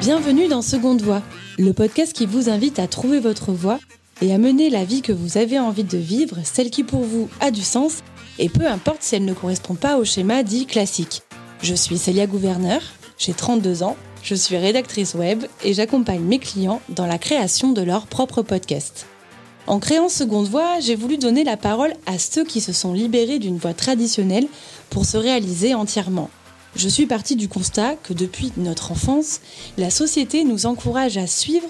Bienvenue dans Seconde Voix, le podcast qui vous invite à trouver votre voix et à mener la vie que vous avez envie de vivre, celle qui pour vous a du sens, et peu importe si elle ne correspond pas au schéma dit classique. Je suis Célia Gouverneur, j'ai 32 ans, je suis rédactrice web et j'accompagne mes clients dans la création de leur propre podcast. En créant Seconde Voix, j'ai voulu donner la parole à ceux qui se sont libérés d'une voix traditionnelle pour se réaliser entièrement. Je suis partie du constat que depuis notre enfance, la société nous encourage à suivre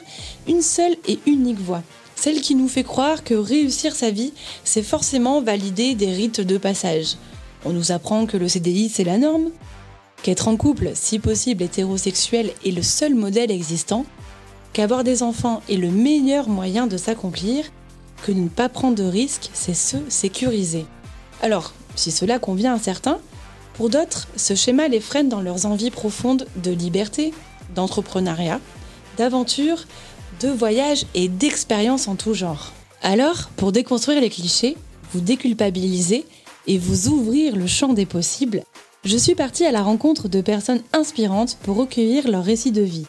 une seule et unique voie. Celle qui nous fait croire que réussir sa vie, c'est forcément valider des rites de passage. On nous apprend que le CDI, c'est la norme, qu'être en couple, si possible hétérosexuel, est le seul modèle existant, qu'avoir des enfants est le meilleur moyen de s'accomplir, que ne pas prendre de risques, c'est se sécuriser. Alors, si cela convient à certains, pour d'autres, ce schéma les freine dans leurs envies profondes de liberté, d'entrepreneuriat, d'aventure, de voyage et d'expérience en tout genre. Alors, pour déconstruire les clichés, vous déculpabiliser et vous ouvrir le champ des possibles, je suis partie à la rencontre de personnes inspirantes pour recueillir leur récit de vie.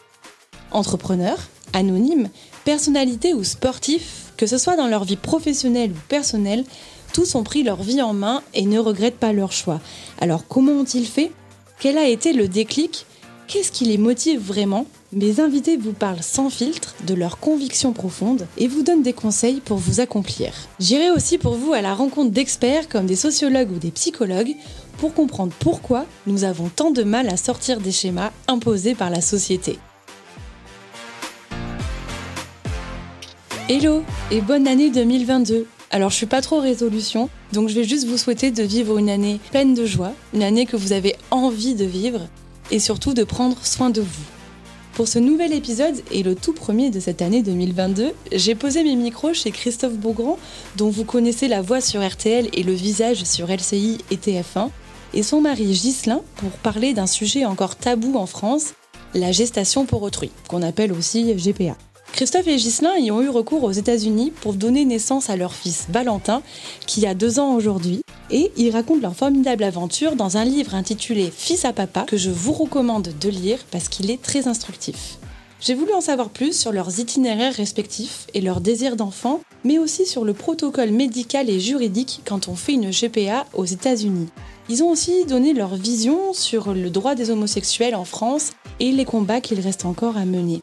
Entrepreneurs, anonymes, personnalités ou sportifs, que ce soit dans leur vie professionnelle ou personnelle, tous ont pris leur vie en main et ne regrettent pas leur choix. Alors comment ont-ils fait? Quel a été le déclic? Qu'est-ce qui les motive vraiment? Mes invités vous parlent sans filtre de leurs convictions profondes et vous donnent des conseils pour vous accomplir. J'irai aussi pour vous à la rencontre d'experts comme des sociologues ou des psychologues pour comprendre pourquoi nous avons tant de mal à sortir des schémas imposés par la société. Hello et bonne année 2022 alors je suis pas trop résolution, donc je vais juste vous souhaiter de vivre une année pleine de joie, une année que vous avez envie de vivre et surtout de prendre soin de vous. Pour ce nouvel épisode et le tout premier de cette année 2022, j'ai posé mes micros chez Christophe Beaugrand, dont vous connaissez la voix sur RTL et le visage sur LCI et TF1, et son mari Ghislain pour parler d'un sujet encore tabou en France, la gestation pour autrui, qu'on appelle aussi GPA. Christophe et Ghislain y ont eu recours aux États-Unis pour donner naissance à leur fils Valentin, qui a deux ans aujourd'hui, et ils racontent leur formidable aventure dans un livre intitulé Fils à papa que je vous recommande de lire parce qu'il est très instructif. J'ai voulu en savoir plus sur leurs itinéraires respectifs et leurs désirs d'enfant, mais aussi sur le protocole médical et juridique quand on fait une GPA aux États-Unis. Ils ont aussi donné leur vision sur le droit des homosexuels en France et les combats qu'il reste encore à mener.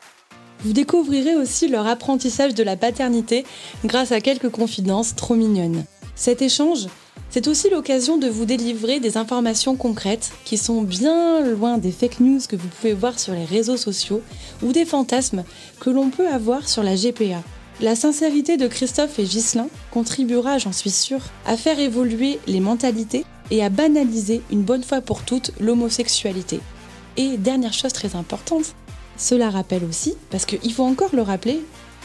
Vous découvrirez aussi leur apprentissage de la paternité grâce à quelques confidences trop mignonnes. Cet échange, c'est aussi l'occasion de vous délivrer des informations concrètes qui sont bien loin des fake news que vous pouvez voir sur les réseaux sociaux ou des fantasmes que l'on peut avoir sur la GPA. La sincérité de Christophe et Ghislain contribuera, j'en suis sûre, à faire évoluer les mentalités et à banaliser une bonne fois pour toutes l'homosexualité. Et dernière chose très importante, cela rappelle aussi, parce qu'il faut encore le rappeler,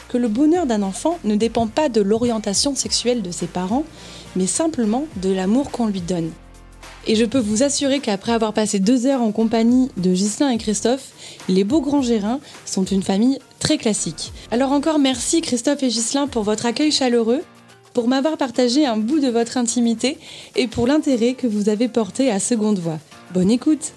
que le bonheur d'un enfant ne dépend pas de l'orientation sexuelle de ses parents, mais simplement de l'amour qu'on lui donne. Et je peux vous assurer qu'après avoir passé deux heures en compagnie de Ghislain et Christophe, les beaux grands gérins sont une famille très classique. Alors encore merci Christophe et Ghislain pour votre accueil chaleureux, pour m'avoir partagé un bout de votre intimité et pour l'intérêt que vous avez porté à Seconde Voix. Bonne écoute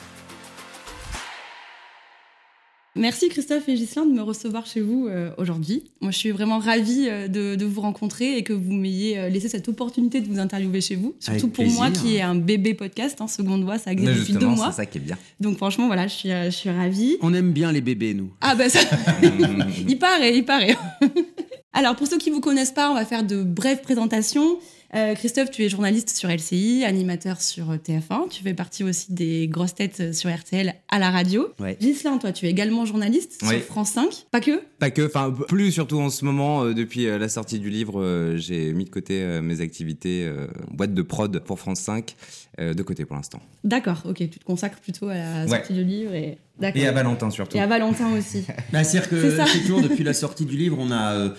Merci Christophe et Ghislain de me recevoir chez vous euh, aujourd'hui. Moi, je suis vraiment ravie euh, de, vous rencontrer et que vous m'ayez euh, laissé cette opportunité de vous interviewer chez vous. Surtout pour moi qui est un bébé podcast, hein, Seconde Voix, ça existe depuis deux mois. c'est ça qui est bien. Donc franchement, voilà, je suis, je suis ravie. On aime bien les bébés, nous. Ah ben ça, il paraît, il paraît. Alors pour ceux qui vous connaissent pas, on va faire de brèves présentations. Euh, Christophe, tu es journaliste sur LCI, animateur sur TF1. Tu fais partie aussi des grosses têtes sur RTL à la radio. Ouais. toi, tu es également journaliste sur France 5. Pas que Pas que, enfin plus surtout en ce moment. Euh, depuis euh, la sortie du livre, j'ai mis de côté mes activités boîte de prod pour France 5 de côté pour l'instant. D'accord, ok. Tu te consacres plutôt à la sortie du livre et... Et à Valentin surtout. Et à Valentin aussi. bah, C'est-à-dire que c'est toujours depuis la sortie du livre, on a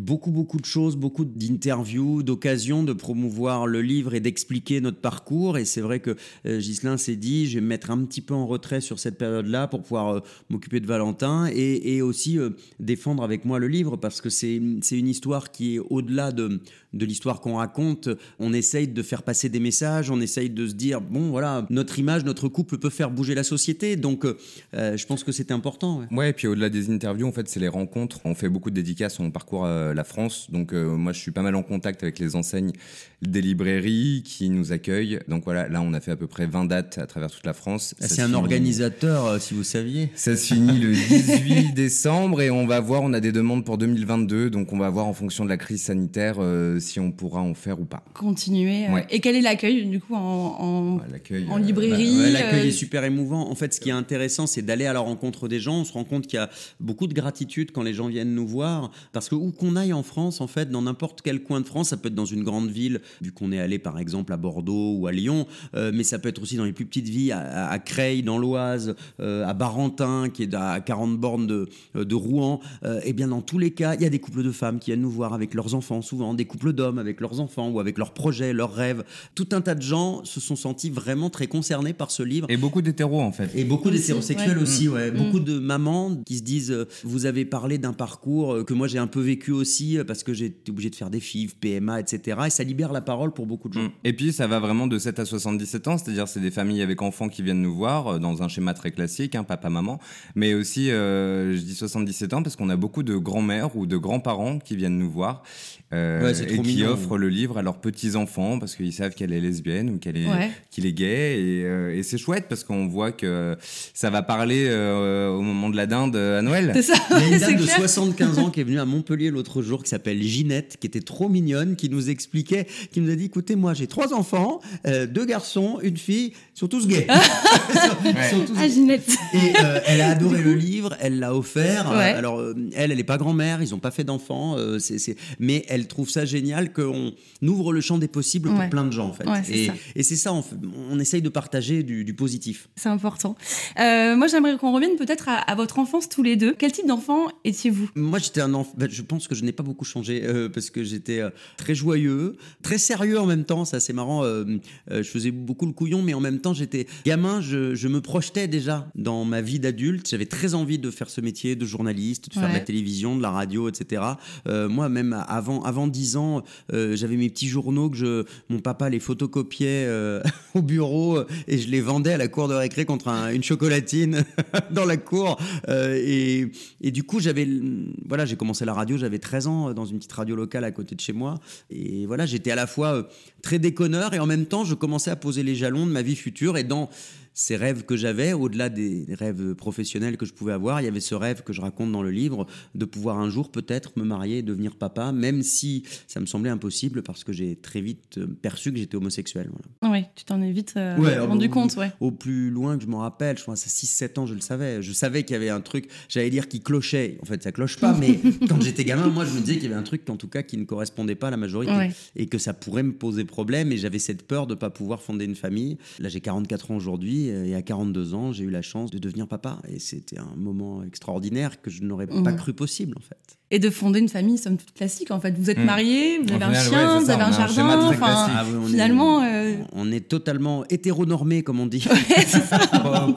beaucoup, beaucoup de choses, beaucoup d'interviews, d'occasions de promouvoir le livre et d'expliquer notre parcours. Et c'est vrai que euh, Ghislain s'est dit, je vais me mettre un petit peu en retrait sur cette période-là pour pouvoir euh, m'occuper de Valentin et, aussi euh, défendre avec moi le livre parce que c'est une histoire qui est au-delà de, de l'histoire qu'on raconte. On essaye de faire passer des messages, on essaye de se dire, bon, voilà, notre image, notre couple peut faire bouger la société. Donc, je pense que c'était important. Ouais. ouais, et puis au-delà des interviews, en fait, c'est les rencontres. On fait beaucoup de dédicaces, on parcourt euh, la France. Donc euh, moi, je suis pas mal en contact avec les enseignes des librairies qui nous accueillent. Donc voilà, là, on a fait à peu près 20 dates à travers toute la France. Ah, c'est un organisateur, euh, si vous saviez. Ça se finit le 18 décembre et on va voir, on a des demandes pour 2022. Donc on va voir en fonction de la crise sanitaire si on pourra en faire ou pas. Continuer. Et quel est l'accueil du coup en, en, librairie bah, L'accueil est super émouvant. En fait, ce qui est intéressant, c'est d'aller à la rencontre des gens. On se rend compte qu'il y a beaucoup de gratitude quand les gens viennent nous voir parce que où qu'on aille en France, en fait, dans n'importe quel coin de France, ça peut être dans une grande ville, vu qu'on est allé par exemple à Bordeaux ou à Lyon, euh, mais ça peut être aussi dans les plus petites villes, à, Creil, dans l'Oise, euh, à Barentin, qui est à 40 bornes de, euh, de Rouen. et eh bien dans tous les cas, il y a des couples de femmes qui viennent nous voir avec leurs enfants, souvent des couples d'hommes avec leurs enfants ou avec leurs projets, leurs rêves. Tout un tas de gens se sont sentis vraiment très concernés par ce livre. Et beaucoup d'hétéros en fait. Et beaucoup d'hétérosexuels aussi, ouais. Mm. Beaucoup de mamans qui se disent, vous avez parlé d'un parcours que moi j'ai un peu vécu aussi euh, parce que j'ai été obligé de faire des FIV, PMA, etc. Et ça libère la parole pour beaucoup de gens. Mm. Et puis ça va vraiment de 7 à 77 ans, c'est-à-dire c'est des familles avec enfants qui viennent nous voir euh, dans un schéma très classique, hein, papa-maman. Mais aussi, euh, je dis 77 ans parce qu'on a beaucoup de grands-mères ou de grands-parents qui viennent nous voir et qui offrent le livre à leurs petits-enfants parce qu'ils savent qu'elle est lesbienne ou qu'elle est, qu'il est gay. Et, et c'est chouette parce qu'on voit que ça va parler au moment de la dinde à Noël. Ça. Il y a une dame de 75 ans qui est venue à Montpellier l'autre jour qui s'appelle Ginette, qui était trop mignonne, qui nous expliquait, qui nous a dit écoutez, moi j'ai trois enfants, euh, deux garçons, une fille, ils sont tous gays. Ah, Ginette. Et euh, elle a adoré le livre, elle l'a offert. Alors, euh, elle, elle n'est pas grand-mère, ils n'ont pas fait d'enfants, c'est, mais elle trouve ça génial qu'on ouvre le champ des possibles pour plein de gens, en fait. et, c'est ça, on, on, essaye de partager du, positif. C'est important. moi, j'aimerais qu'on revienne peut-être à, votre enfance tous les deux. Quel type d'enfant étiez-vous? Moi, j'étais un enfant. Ben, je pense que je n'ai pas beaucoup changé euh, parce que j'étais euh, très joyeux, très sérieux en même temps. Ça, c'est marrant. Euh, je faisais beaucoup le couillon, mais en même temps, j'étais gamin. Je, me projetais déjà dans ma vie d'adulte. J'avais très envie de faire ce métier de journaliste, de faire de la télévision, de la radio, etc. moi, même avant, avant 10 ans, j'avais mes petits journaux que je, mon papa les photocopiait au bureau et je les vendais à la cour de récré contre une chocolatine dans la cour. et, et du coup, j'avais, voilà, j'ai commencé la radio, j'avais 13 ans euh, dans une petite radio locale à côté de chez moi. Et voilà, j'étais à la fois euh, très déconneur et en même temps, je commençais à poser les jalons de ma vie future. Et dans ces rêves que j'avais, au-delà des rêves professionnels que je pouvais avoir, il y avait ce rêve que je raconte dans le livre de pouvoir un jour peut-être me marier et devenir papa, même si ça me semblait impossible parce que j'ai très vite euh, perçu que j'étais homosexuel. Voilà. Oui, tu t'en es vite euh, rendu compte, ouais. Au plus loin que je m'en rappelle, je crois à 6-7 ans, je le savais. Je savais qu'il y avait un truc, j'allais dire qui clochait. En fait, ça cloche pas, mais quand j'étais gamin, moi, je me disais qu'il y avait un truc, en tout cas, qui ne correspondait pas à la majorité et que ça pourrait me poser problème. Et j'avais cette peur de ne pas pouvoir fonder une famille. Là, j'ai 44 ans aujourd'hui et à 42 ans, j'ai eu la chance de devenir papa. Et c'était un moment extraordinaire que je n'aurais pas mmh. cru possible, en fait et de fonder une famille somme toute classique en fait. Vous êtes hmm. marié, vous avez un chien, vous avez un jardin, enfin ah finalement euh, on est totalement hétéronormé comme on dit.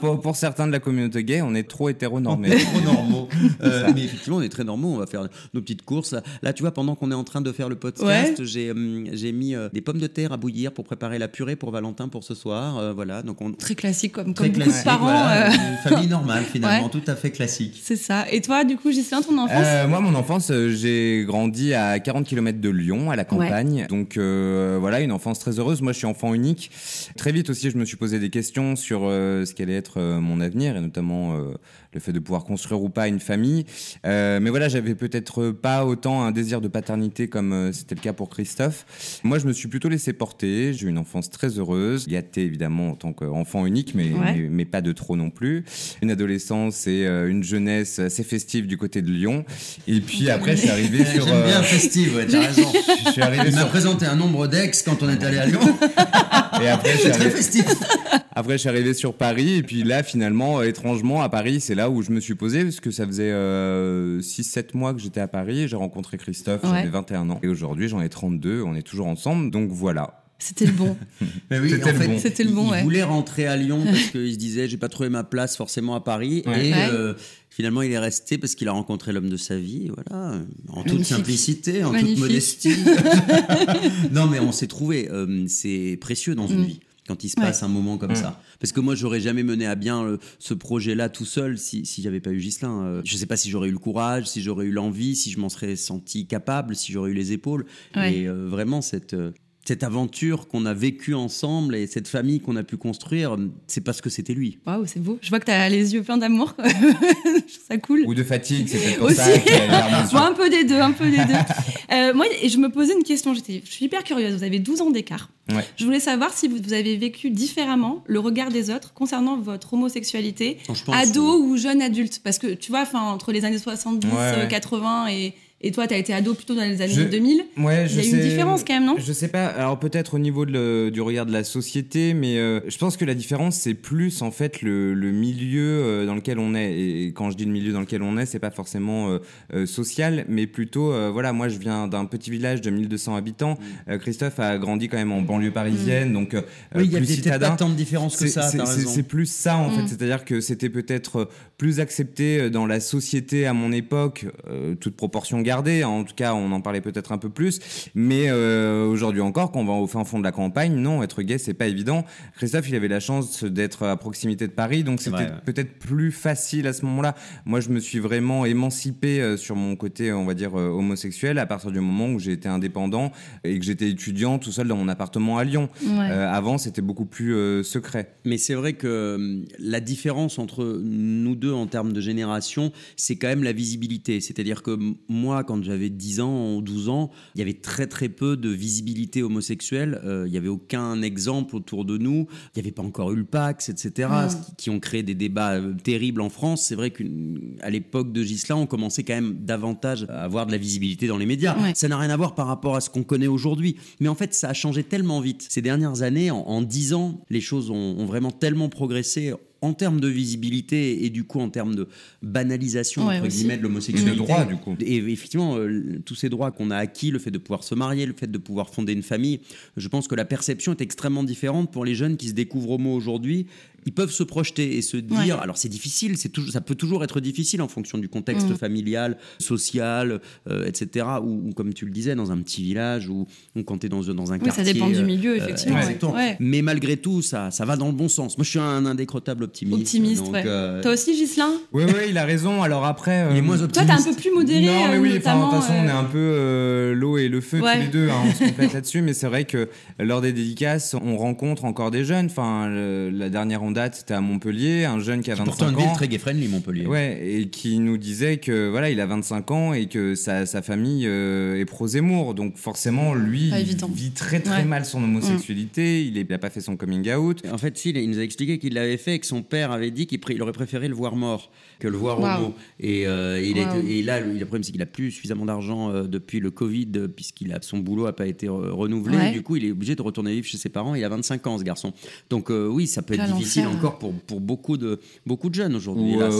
pour, certains de la communauté gay, on est trop hétéronormé. Hétéronormaux. euh, mais effectivement, on est très normaux, on va faire nos petites courses. Là, tu vois, pendant qu'on est en train de faire le podcast, j'ai hum, j'ai mis euh, des pommes de terre à bouillir pour préparer la purée pour Valentin pour ce soir, voilà. Donc on très classique comme comme beaucoup de parents une famille normale finalement, tout à fait classique. C'est ça. Et toi du coup, Gislain, ton enfance? Moi mon enfance enfance, euh, j'ai grandi à 40 km de Lyon, à la campagne. Donc euh, voilà, une enfance très heureuse. Moi, je suis enfant unique. Très vite aussi, je me suis posé des questions sur euh, ce qu'allait être mon avenir et notamment le fait de pouvoir construire ou pas une famille. Mais voilà, j'avais peut-être pas autant un désir de paternité comme c'était le cas pour Christophe. Moi, je me suis plutôt laissé porter. J'ai eu une enfance très heureuse, gâtée évidemment en tant qu'enfant unique, mais, mais, pas de trop non plus. Une adolescence et une jeunesse assez festive du côté de Lyon. Et puis puis après, je suis arrivé sur. J'aime bien euh, festive, ouais, tu as raison. je suis arrivé Il m'a sur. présenté un nombre d'ex quand on est allé à Lyon. Et après, je suis C'est très arrivé, festif. après, je suis arrivé sur Paris. Et puis là, finalement, euh, étrangement, à Paris, c'est là où je me suis posé. Parce que ça faisait 6-7 mois que j'étais à Paris. et J'ai rencontré Christophe, Ouais. j'avais 21 ans. Et aujourd'hui, j'en ai 32. On est toujours ensemble. Donc voilà. C'était le bon. Mais oui, C'était en le fait, bon. C'était le il- bon, il ouais. voulait rentrer à Lyon parce qu'il se disait j'ai pas trouvé ma place forcément à Paris Ouais. et Ouais. euh, finalement il est resté parce qu'il a rencontré l'homme de sa vie voilà en toute simplicité en Magnifique. toute modestie non mais on s'est trouvé euh, c'est précieux dans une Mm. vie quand il se Ouais. passe un moment comme Mm. ça parce que moi j'aurais jamais mené à bien euh, ce projet là tout seul si, si j'avais pas eu Gislin Euh, je sais pas si j'aurais eu le courage si j'aurais eu l'envie si je m'en serais senti capable si j'aurais eu les épaules Ouais. et euh, vraiment cette euh, cette aventure qu'on a vécue ensemble et cette famille qu'on a pu construire, c'est parce que c'était lui. Waouh, c'est beau. Je vois que tu as les yeux pleins d'amour. Je trouve ça cool. Ou de fatigue, c'est peut-être pour Aussi. ça aux Bon, un peu des deux, un peu des deux. Euh, moi, et je me posais une question. J'étais, je suis hyper curieuse. Vous avez 12 ans d'écart. Ouais. Je voulais savoir si vous, vous avez vécu différemment le regard des autres concernant votre homosexualité, ado ou jeune adulte. Parce que tu vois, enfin, entre les années 70, Ouais, ouais. euh, 80 et, et toi, tu as été ado plutôt dans les années Je- 2000. Ouais, Il y a une différence quand même, non? Je sais pas. Alors peut-être au niveau de le- du regard de la société, mais euh, je pense que la différence c'est plus en fait le, le milieu euh, dans lequel on est. Et, quand je dis le milieu dans lequel on est, c'est pas forcément euh, euh, social, mais plutôt euh, voilà. Moi, je viens d'un petit village de 1200 habitants. Euh, Christophe a grandi quand même en banlieue parisienne, donc euh, Oui, il y a citadin. pas tant de différence que ça, c'est- plus ça en fait, c'est-à-dire que c'était peut-être plus accepté euh, dans la société à mon époque, euh, toute proportion gardée. En tout cas, on en parlait peut-être un peu plus. Mais euh, aujourd'hui encore, quand on va au fin fond de la campagne, non, être gay, c'est pas évident. Christophe, il avait la chance d'être à proximité de Paris, donc C'est c'était ouais. peut-être plus facile à ce moment-là. Moi, je me suis vraiment émancipé sur mon côté, on va dire, homosexuel à partir du moment où j'ai été indépendant et que j'étais étudiant tout seul dans mon appartement à Lyon. Ouais. Euh, avant, c'était beaucoup plus euh, secret. Mais c'est vrai que euh, la différence entre nous deux en termes de génération, c'est quand même la visibilité. C'est-à-dire que moi, quand j'avais 10 ans ou 12 ans, il y avait très très peu de visibilité homosexuelle. Euh, il n'y avait aucun exemple autour de nous. Il n'y avait pas encore eu le Pax, etc., qui, qui ont créé des débats euh, terribles en France. C'est vrai qu'à l'époque de Gislain, on commençait quand même davantage à avoir de la visibilité dans les médias. Ouais. Ça n'a rien à voir par rapport à ce qu'on connaît aujourd'hui. Mais en fait, ça a changé tellement vite. Ces dernières années, en, en 10 ans, les choses ont, ont vraiment tellement progressé en termes de visibilité et du coup en termes de banalisation Ouais, entre aussi. guillemets de Et l'homosexualité. de droit, du coup. Et effectivement, euh, tous ces droits qu'on a acquis, le fait de pouvoir se marier, le fait de pouvoir fonder une famille, je pense que la perception est extrêmement différente pour les jeunes qui se découvrent homo aujourd'hui. Ils peuvent se projeter et se dire, Ouais. alors c'est difficile, c'est toujours, ça peut toujours être difficile en fonction du contexte Mhm. familial, social, euh, etc. Ou, ou comme tu le disais, dans un petit village ou, ou quand tu es dans, dans un Oui, quartier. ça dépend du euh, milieu, effectivement. ouais. exactement. Ouais. Mais malgré tout, ça, ça va dans le bon sens. Moi, je suis un indécrottable optimiste. Optimiste, donc, ouais. euh, Toi aussi, Gislin Oui, oui, il a raison. Alors après. il est euh, moins Toi, optimiste. t'es un peu plus modéré, Non, mais euh, oui, de toute façon, on est euh, un peu euh, l'eau et le feu Ouais. tous les deux. hein, on se complète là-dessus, mais c'est vrai que lors des dédicaces, on rencontre encore des jeunes. Enfin, le- la dernière en date, c'était à Montpellier, un jeune qui a 25 Pourtant, une ans. ville très gay-friendly, Montpellier. Ouais, et qui nous disait que voilà, il a 25 ans et que sa, sa famille euh, est pro-Zemmour. Donc forcément, lui, il vit très très Ouais. Mm. mal son homosexualité. Il n'a pas fait son coming out. En fait, si, il nous a expliqué qu'il l'avait fait et que son père avait dit qu'il aurait préféré le voir mort que le voir Waouh. homo. Et, euh, il a Waouh. été- et là, le, le problème, c'est qu'il a plus suffisamment d'argent euh, depuis le Covid, euh, puisqu'il a son boulot n'a pas été re- renouvelé. Ouais. Du coup, il est obligé de retourner vivre chez ses parents. Il a 25 ans, ce garçon. Donc, euh, oui, ça peut être difficile encore pour, pour beaucoup, de, beaucoup de jeunes aujourd'hui. Ou, euh,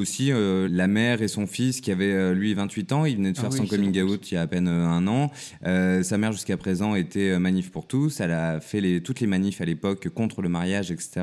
aussi euh, la mère et son fils qui avait lui 28 ans, il venait de Ah faire oui, son coming out il y a à peine un an. Euh, sa mère jusqu'à présent était manif pour tous, elle a fait les, toutes les manifs à l'époque contre le mariage, etc.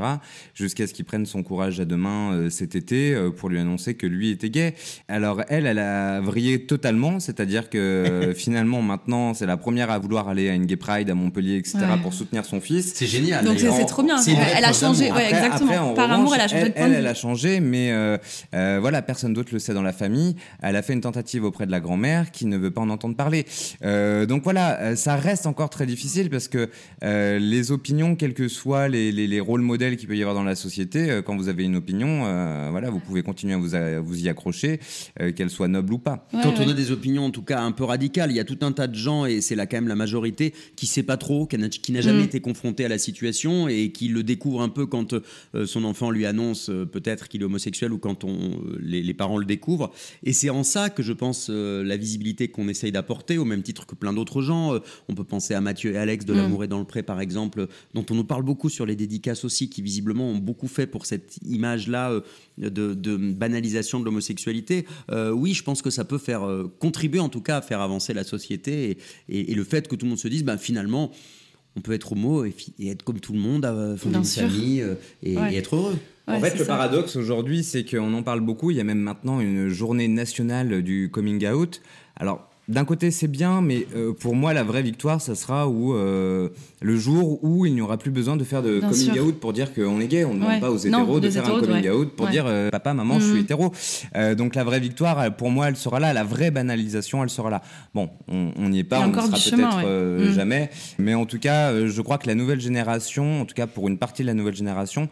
Jusqu'à ce qu'il prenne son courage à deux mains euh, cet été euh, pour lui annoncer que lui était gay. Alors elle, elle a vrillé totalement, c'est-à-dire que finalement maintenant c'est la première à vouloir aller à une gay pride à Montpellier, etc. Ouais. pour soutenir son fils. C'est génial. Donc c'est trop bien. Elle a changé, ouais, Après- exactement. après, en Par revanche, amour, elle a changé elle, de point elle, de elle vue. a changé, mais euh, euh, voilà, personne d'autre le sait dans la famille. Elle a fait une tentative auprès de la grand-mère qui ne veut pas en entendre parler. Euh, donc voilà, ça reste encore très difficile parce que euh, les opinions, quels que soient les, les, les rôles modèles qu'il peut y avoir dans la société, quand vous avez une opinion, euh, voilà, vous pouvez continuer à vous, à vous y accrocher, euh, qu'elle soit noble ou pas. Ouais, Quand on a des opinions en tout cas un peu radicales, il y a tout un tas de gens, et c'est là quand même la majorité, qui sait pas trop, qui n'a jamais Mm. été confronté à la situation et qui le découvre un peu quand quand son enfant lui annonce peut-être qu'il est homosexuel ou quand on, les, parents le découvrent. Et c'est en ça que je pense la visibilité qu'on essaye d'apporter, au même titre que plein d'autres gens. on peut penser à Mathieu et Alex de mm. L'amour est dans le pré, par exemple, dont on nous parle beaucoup sur les dédicaces aussi, qui visiblement ont beaucoup fait pour cette image-là de, banalisation de l'homosexualité. oui, je pense que ça peut faire contribuer en tout cas à faire avancer la société et, le fait que tout le monde se dise, ben, finalement, on peut être homo et, être comme tout le monde, fonder une famille euh, et, être heureux. en fait, le paradoxe aujourd'hui, c'est qu'on en parle beaucoup. Il y a même maintenant une journée nationale du coming out. Alors, d'un côté, c'est bien, mais euh, pour moi, la vraie victoire, ça sera où euh, le jour où il n'y aura plus besoin de faire de coming out pour dire qu'on est gay. On ne demande pas aux hétéros de faire un coming out pour dire euh, papa, maman, je suis mhm. hétéro. donc la vraie victoire, pour moi, elle sera là. La vraie banalisation, elle sera là. Bon, on n'y est pas, on ne sera peut-être mhm. jamais. Mais en tout cas, je crois que la nouvelle génération, en tout cas pour une partie de la nouvelle génération,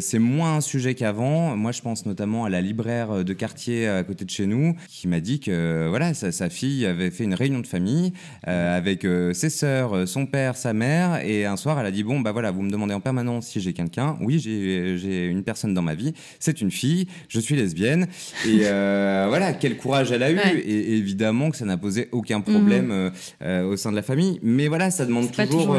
c'est moins un sujet qu'avant. Moi, je pense notamment à la libraire de quartier à côté de chez nous qui m'a dit que voilà, sa, sa fille avait fait une réunion de famille euh, avec euh, ses sœurs, euh, son père, sa mère, et un soir, elle a dit bon bah voilà, vous me demandez en permanence si j'ai quelqu'un. Oui, j'ai une personne dans ma vie. C'est une fille. Je suis lesbienne. Et voilà, quel courage elle a eu. Et, évidemment que ça n'a posé aucun problème mhm. au sein de la famille. Mais voilà, ça demande toujours,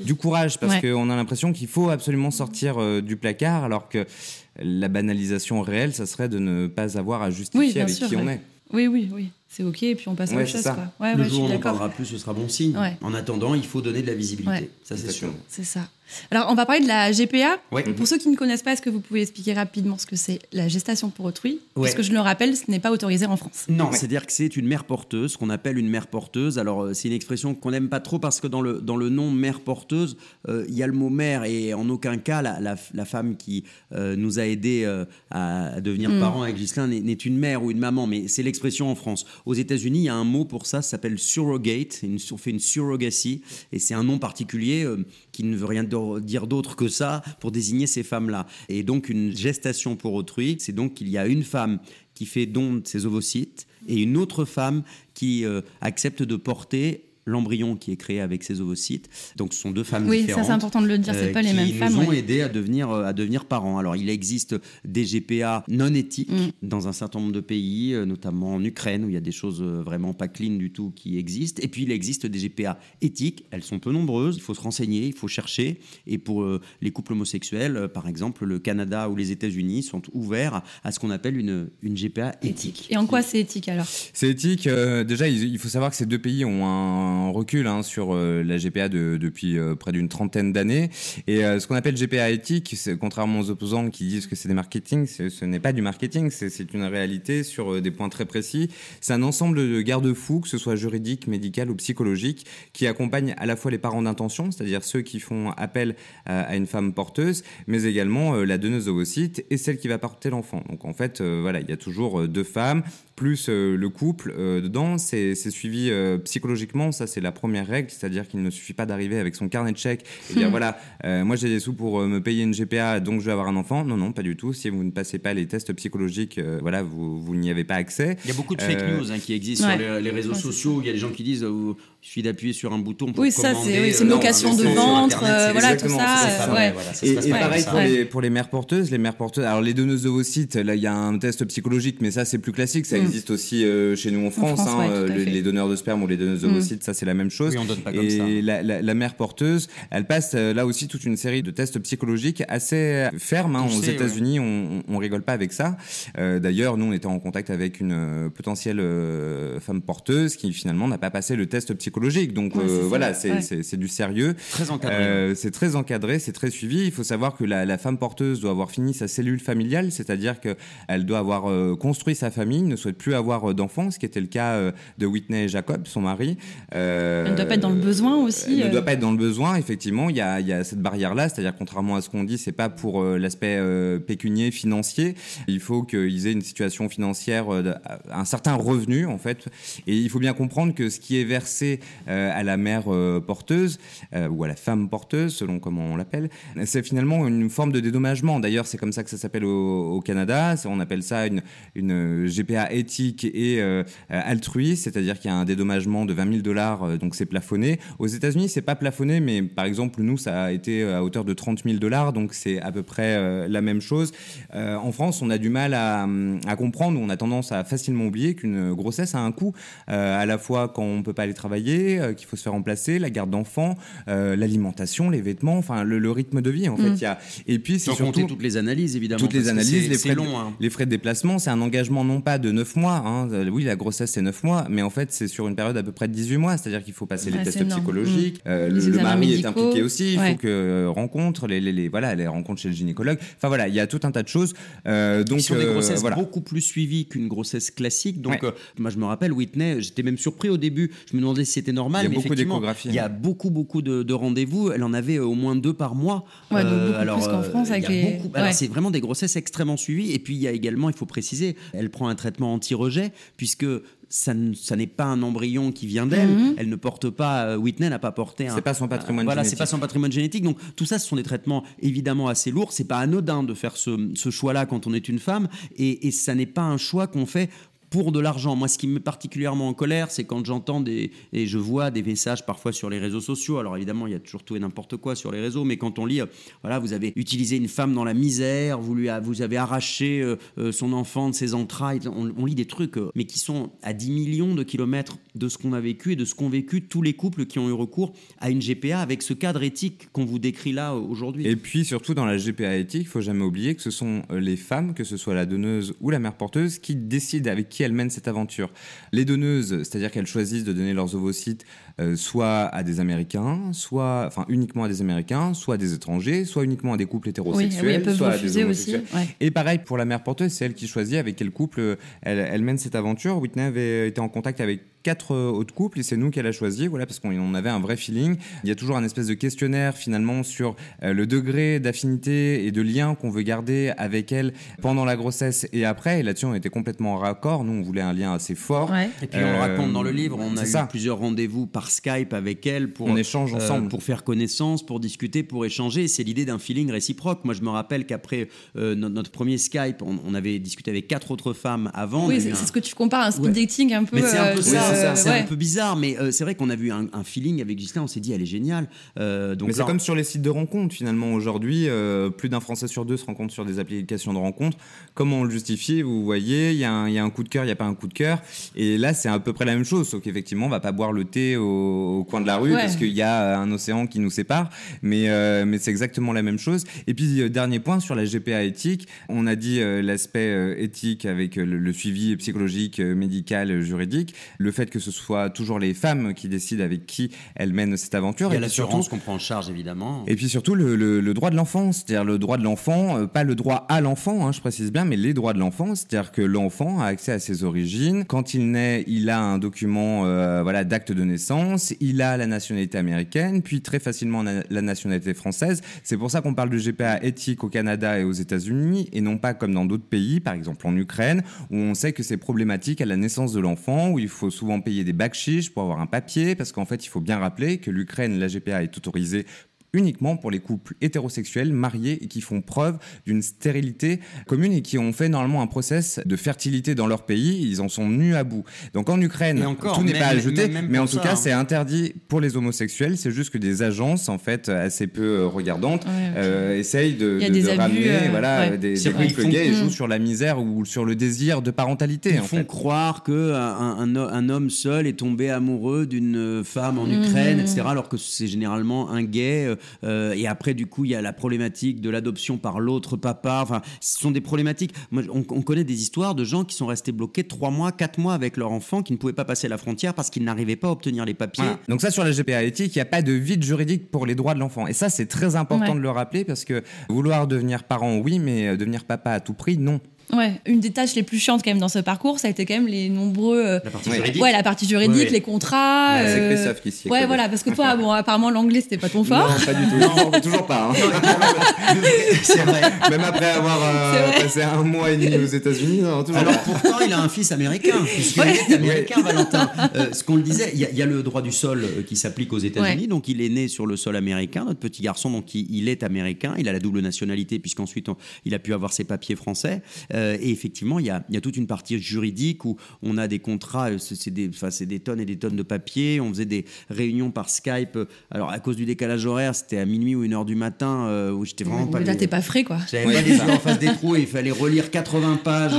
du courage parce qu'on a l'impression qu'il faut absolument sortir du placard, alors que la banalisation réelle, ça serait de ne pas avoir à justifier avec qui on est. Oui, oui, oui c'est ok, et puis on passe à autre chose. Quoi. le jour où on en parlera plus, ce sera bon signe. En attendant, il faut donner de la visibilité. Ça, c'est sûr. C'est ça. Alors, on va parler de la GPA. Pour ceux qui ne connaissent pas, est-ce que vous pouvez expliquer rapidement ce que c'est la gestation pour autrui? Parce que je le rappelle, ce n'est pas autorisé en France. Non, c'est-à-dire que c'est une mère porteuse, ce qu'on appelle une mère porteuse. Alors, euh, c'est une expression qu'on n'aime pas trop parce que dans le, dans le nom mère porteuse, euh, il y a le mot mère et en aucun cas, la, la, femme qui euh, nous a aidés à devenir mm. parents avec Ghislain n'est une mère ou une maman, mais c'est l'expression en France. Aux États-Unis, il y a un mot pour ça, ça s'appelle surrogate. on fait une surrogacy et c'est un nom particulier qui ne veut rien dire d'autre que ça pour désigner ces femmes-là. Et donc une gestation pour autrui, c'est donc qu'il y a une femme qui fait don de ses ovocytes et une autre femme qui euh, accepte de porter l'embryon qui est créé avec ses ovocytes. Donc ce sont deux femmes oui, différentes. Oui, ça c'est important de le dire, c'est pas les mêmes femmes. Qui nous ont aidés à devenir, euh, à devenir parents. Alors il existe des GPA non éthiques mm. dans un certain nombre de pays, euh, notamment en Ukraine où il y a des choses euh, vraiment pas clean du tout qui existent. Et puis il existe des GPA éthiques, elles sont peu nombreuses, il faut se renseigner, il faut chercher. Et pour les couples homosexuels, par exemple, le Canada ou les États-Unis sont ouverts à ce qu'on appelle une, une GPA éthique. Et en quoi c'est éthique alors? C'est éthique, déjà il faut savoir que ces deux pays ont un recul hein, sur euh, la GPA depuis euh, près d'une trentaine d'années. Et euh, ce qu'on appelle GPA éthique, contrairement aux opposants qui disent que c'est des marketing, ce n'est pas du marketing, c'est une réalité sur des points très précis. C'est un ensemble de garde-fous, que ce soit juridique, médical ou psychologique, qui accompagnent à la fois les parents d'intention, c'est-à-dire ceux qui font appel à une femme porteuse, mais également la donneuse ovocyte et celle qui va porter l'enfant. Donc en fait, voilà, il y a toujours deux femmes plus le couple dedans. C'est suivi psychologiquement, ça c'est la première règle, c'est-à-dire qu'il ne suffit pas d'arriver avec son carnet de chèques et dire voilà, euh, moi j'ai des sous pour euh, me payer une GPA, donc je vais avoir un enfant. Non, non, pas du tout. Si vous ne passez pas les tests psychologiques, euh, voilà, vous, vous n'y avez pas accès. Il y a beaucoup de fake news hein, qui existent sur les, réseaux sociaux. Il y a des gens qui disent il suffit d'appuyer sur un bouton pour oui, ça, c'est une location de ventre, voilà, tout ça. et, pareil pour, les, pour les mères porteuses. Les mères porteuses, alors les donneuses de vos sites, là il y a un test psychologique, mais ça c'est plus classique. Ça hmm. Existe aussi chez nous en France. Hein, les, donneurs de sperme ou les donneuses de vos sites, ça c'est la même chose. Oui, on donne pas et comme ça. La, la, mère porteuse, elle passe euh, là aussi toute une série de tests psychologiques assez fermes. Hein. Aux États-Unis, on, on, rigole pas avec ça. Euh, d'ailleurs, nous, on était en contact avec une euh, potentielle femme porteuse qui finalement n'a pas passé le test psychologique. Donc voilà, c'est du sérieux. Très encadré. c'est très encadré, c'est très suivi. Il faut savoir que la, la, femme porteuse doit avoir fini sa cellule familiale, c'est-à-dire qu'elle doit avoir construit sa famille, ne souhaite plus avoir d'enfants, ce qui était le cas de Whitney et Jacob, son mari. elle ne doit pas être dans le besoin aussi. Elle ne doit pas être dans le besoin, effectivement. Il y a, il y a cette barrière-là, c'est-à-dire contrairement à ce qu'on dit, c'est pas pour l'aspect pécunier, financier. Il faut qu'ils aient une situation financière, un certain revenu en fait. Et il faut bien comprendre que ce qui est versé à la mère porteuse ou à la femme porteuse, selon comment on l'appelle, c'est finalement une forme de dédommagement. D'ailleurs, c'est comme ça que ça s'appelle au, Canada. On appelle ça une, une GPA éthique et altruiste, c'est-à-dire qu'il y a un dédommagement de 20 000 dollars, donc c'est plafonné. Aux États-Unis, c'est pas plafonné, mais par exemple, nous, ça a été à hauteur de 30 000 dollars, donc c'est à peu près la même chose. en France, on a du mal à, à comprendre, on a tendance à facilement oublier qu'une grossesse a un coût, à la fois quand on peut pas aller travailler, qu'il faut se faire remplacer, la garde d'enfants, l'alimentation, les vêtements, enfin le, rythme de vie en fait. Mm. Il y a... Et puis c'est surtout toutes les analyses évidemment. Toutes les analyses, les frais, long, hein. les frais de déplacement, c'est un engagement non pas de 9 mois. Hein. Oui, la grossesse c'est 9 mois, mais en fait c'est sur une période à peu près de 18 mois, c'est-à-dire qu'il faut passer les tests psychologiques. Mm. Euh, le, mari est impliqué aussi, il faut que euh, rencontre les, les, voilà les rencontres chez le gynécologue. Enfin voilà, il y a tout un tas de choses. Euh, donc sont des grossesses beaucoup plus suivies qu'une grossesse classique. Donc moi je me rappelle Whitney, j'étais même surpris au début. Je me demandais si c'était normal. Il y a beaucoup d'échographies. Il y a beaucoup beaucoup de, rendez-vous. Elle en avait au moins deux par mois. Ouais, donc beaucoup alors, plus qu'en France avec les... C'est vraiment des grossesses extrêmement suivies. Et puis il y a également, il faut préciser, elle prend un traitement anti-rejet puisque ça, n'est pas un embryon qui vient d'elle. Mhm. Elle ne porte pas. Euh, Whitney n'a pas porté un. C'est pas son patrimoine voilà, génétique. c'est pas son patrimoine génétique. Donc tout ça, ce sont des traitements évidemment assez lourds. C'est pas anodin de faire ce, choix-là quand on est une femme, et, et ça n'est pas un choix qu'on fait pour de l'argent. Moi, ce qui me met particulièrement en colère, c'est quand j'entends des et je vois des messages parfois sur les réseaux sociaux. Alors évidemment, il y a toujours tout et n'importe quoi sur les réseaux, mais quand on lit, euh, voilà, vous avez utilisé une femme dans la misère, vous lui avez arraché euh, euh, son enfant de ses entrailles. On, lit des trucs, mais qui sont à 10 millions de kilomètres de ce qu'on a vécu et de ce qu'ont vécu tous les couples qui ont eu recours à une GPA avec ce cadre éthique qu'on vous décrit là aujourd'hui. Et puis surtout dans la GPA éthique, il faut jamais oublier que ce sont les femmes, que ce soit la donneuse ou la mère porteuse, qui décident avec qui qui elles mènent cette aventure. Les donneuses, c'est-à-dire qu'elles choisissent de donner leurs ovocytes euh, soit à des Américains, soit, enfin uniquement à des Américains, soit à des étrangers, soit uniquement à des couples hétérosexuels, soit à des aussi. Et pareil pour la mère porteuse, c'est elle qui choisit avec quel couple euh, elle, elle mène cette aventure. Whitney avait été en contact avec quatre euh, autres couples et c'est nous qu'elle a choisi, voilà, parce qu'on avait un vrai feeling. Il y a toujours un espèce de questionnaire finalement sur euh, le degré d'affinité et de lien qu'on veut garder avec elle pendant la grossesse et après. Et là-dessus, on était complètement en raccord. Nous, on voulait un lien assez fort. Et puis on le raconte dans le livre. On a eu plusieurs rendez-vous par Skype avec elle pour on échange euh, ensemble, pour faire connaissance, pour discuter, pour échanger. C'est l'idée d'un feeling réciproque. Moi, je me rappelle qu'après notre, premier Skype, on, avait discuté avec quatre autres femmes avant. Oui, c'est ce que tu compares à un speed dating un peu. c'est un peu ça c'est un peu bizarre, mais euh, c'est vrai qu'on a vu un, feeling avec Gislain, on s'est dit, elle est géniale. Euh, donc mais c'est comme sur les sites de rencontres, finalement, aujourd'hui, euh, plus d'un Français sur deux se rencontre sur des applications de rencontres. Comment on le justifie? Vous voyez, il y, a un coup de cœur, il n'y a pas un coup de cœur. Et là, c'est à peu près la même chose, sauf qu'effectivement, on va pas boire le thé au, coin de la rue parce qu'il y a un océan qui nous sépare, mais, mais c'est exactement la même chose. Et puis, dernier point sur la GPA éthique, on a dit l'aspect éthique avec le, le, suivi psychologique, médical, juridique, le fait que ce soit toujours les femmes qui décident avec qui elles mènent cette aventure. Il y a l'assurance qu'on prend en charge, évidemment. Et puis surtout le, droit de l'enfant, c'est-à-dire le droit de l'enfant, euh, pas le droit à l'enfant, hein, je précise bien, mais les droits de l'enfant, c'est-à-dire que l'enfant a accès à ses origines. Quand il naît, il a un document euh, voilà, d'acte de naissance, il a la nationalité américaine, puis très facilement la nationalité française. C'est pour ça qu'on parle de GPA éthique au Canada et aux États-Unis, et non pas comme dans d'autres pays, par exemple en Ukraine, où on sait que c'est problématique à la naissance de l'enfant, où il faut souvent payer des bacs pour avoir un papier, parce qu'en fait, il faut bien rappeler que l'Ukraine, la GPA est autorisée uniquement pour les couples hétérosexuels mariés et qui font preuve d'une stérilité commune et qui ont fait normalement un process de fertilité dans leur pays. Ils en sont venus à bout. Donc en Ukraine, tout n'est pas ajouté, mais en tout cas, hein. c'est interdit pour les homosexuels. C'est juste que des agences, en fait, assez peu euh, regardantes, euh, essayent de, ramener euh, voilà, des, des couples gays et jouent sur la misère ou sur le désir de parentalité. Ils font croire que un, un, homme seul est tombé amoureux d'une femme en mhm. Ukraine, etc., alors que c'est généralement un gay euh, et après, du coup, il y a la problématique de l'adoption par l'autre papa. Enfin, ce sont des problématiques. on, connaît des histoires de gens qui sont restés bloqués trois mois, quatre mois avec leur enfant, qui ne pouvaient pas passer la frontière parce qu'ils n'arrivaient pas à obtenir les papiers. Donc ça, sur la GPA éthique, il n'y a pas de vide juridique pour les droits de l'enfant. Et ça, c'est très important de le rappeler parce que vouloir devenir parent, oui, mais euh, devenir papa à tout prix, non. Ouais, une des tâches les plus chiantes quand même dans ce parcours, ça a été quand même les nombreux. Euh, la partie juridique. Ouais, la partie juridique, les contrats. Ouais, C'est Christophe qui s'y Ouais, voilà, parce que toi, bon, apparemment l'anglais c'était pas ton fort. Non, pas du tout. Non, toujours pas. Hein. c'est vrai. Même après avoir euh, passé un mois et demi aux États-Unis, toujours Alors pourtant, il a un fils américain, puisqu'il est américain, Valentin. Euh, ce qu'on le disait, il y, a le droit du sol qui s'applique aux États-Unis, donc il est né sur le sol américain, notre petit garçon, donc il, est américain, il a la double nationalité, puisqu'ensuite il a pu avoir ses papiers français. Et effectivement, il y a, y a, toute une partie juridique où on a des contrats, c'est des, des tonnes et des tonnes de papier. On faisait des réunions par Skype. Alors, à cause du décalage horaire, c'était à minuit ou une heure du matin où j'étais vraiment pas. Là, t'es pas frais, quoi. J'avais pas les yeux en face des trous et il fallait relire 80 pages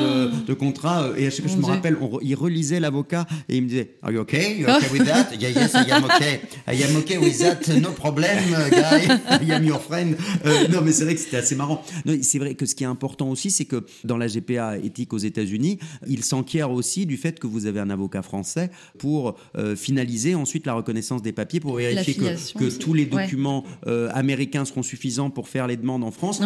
de contrat. Et à chaque fois, je me rappelle, on, il relisait l'avocat et il me disait Are you okay? You okay with that? Yeah, yes, I am okay. I am okay with that. No problem, guy. I am your friend. Euh, non, mais c'est vrai que c'était assez marrant. C'est vrai que ce qui est important aussi, c'est que dans la GPA éthique aux États-Unis, il s'enquiert aussi du fait que vous avez un avocat français pour euh, finaliser ensuite la reconnaissance des papiers, pour vérifier que, que tous les documents euh, américains seront suffisants pour faire les demandes en France.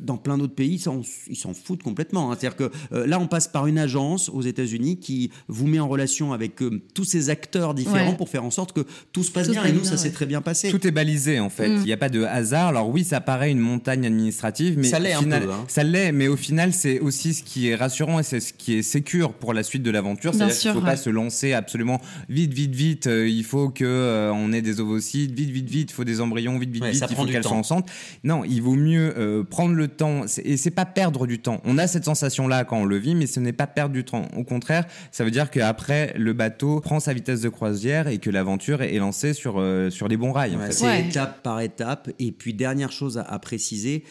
dans plein d'autres pays, ils s'en foutent complètement. Hein. C'est-à-dire que là, on passe par une agence aux États-Unis qui vous met en relation avec tous ces acteurs différents pour faire en sorte que tout se passe bien. Et nous, ça s'est très bien passé. Tout est balisé en fait. Mm. Il n'y a pas de hasard. Alors oui, ça paraît une montagne administrative, mais ça l'est un peu. Hein. Ça l'est, mais au final, c'est aussi ce qui est rassurant et c'est ce qui est sécure pour la suite de l'aventure. C'est-à-dire qu'il ne faut pas se lancer absolument vite, vite, vite. Euh, il faut que euh, on ait des ovocytes, vite, vite, vite. Il faut des embryons, vite, vite, vite. Il faut qu'elles soient enceintes. Non, il vaut mieux euh, prendre le temps et c'est pas perdre du temps. On a cette sensation là quand on le vit, mais ce n'est pas perdre du temps. Au contraire, ça veut dire qu'après le bateau prend sa vitesse de croisière et que l'aventure est lancée sur sur les bons rails. C'est étape par étape. Et puis dernière chose à préciser,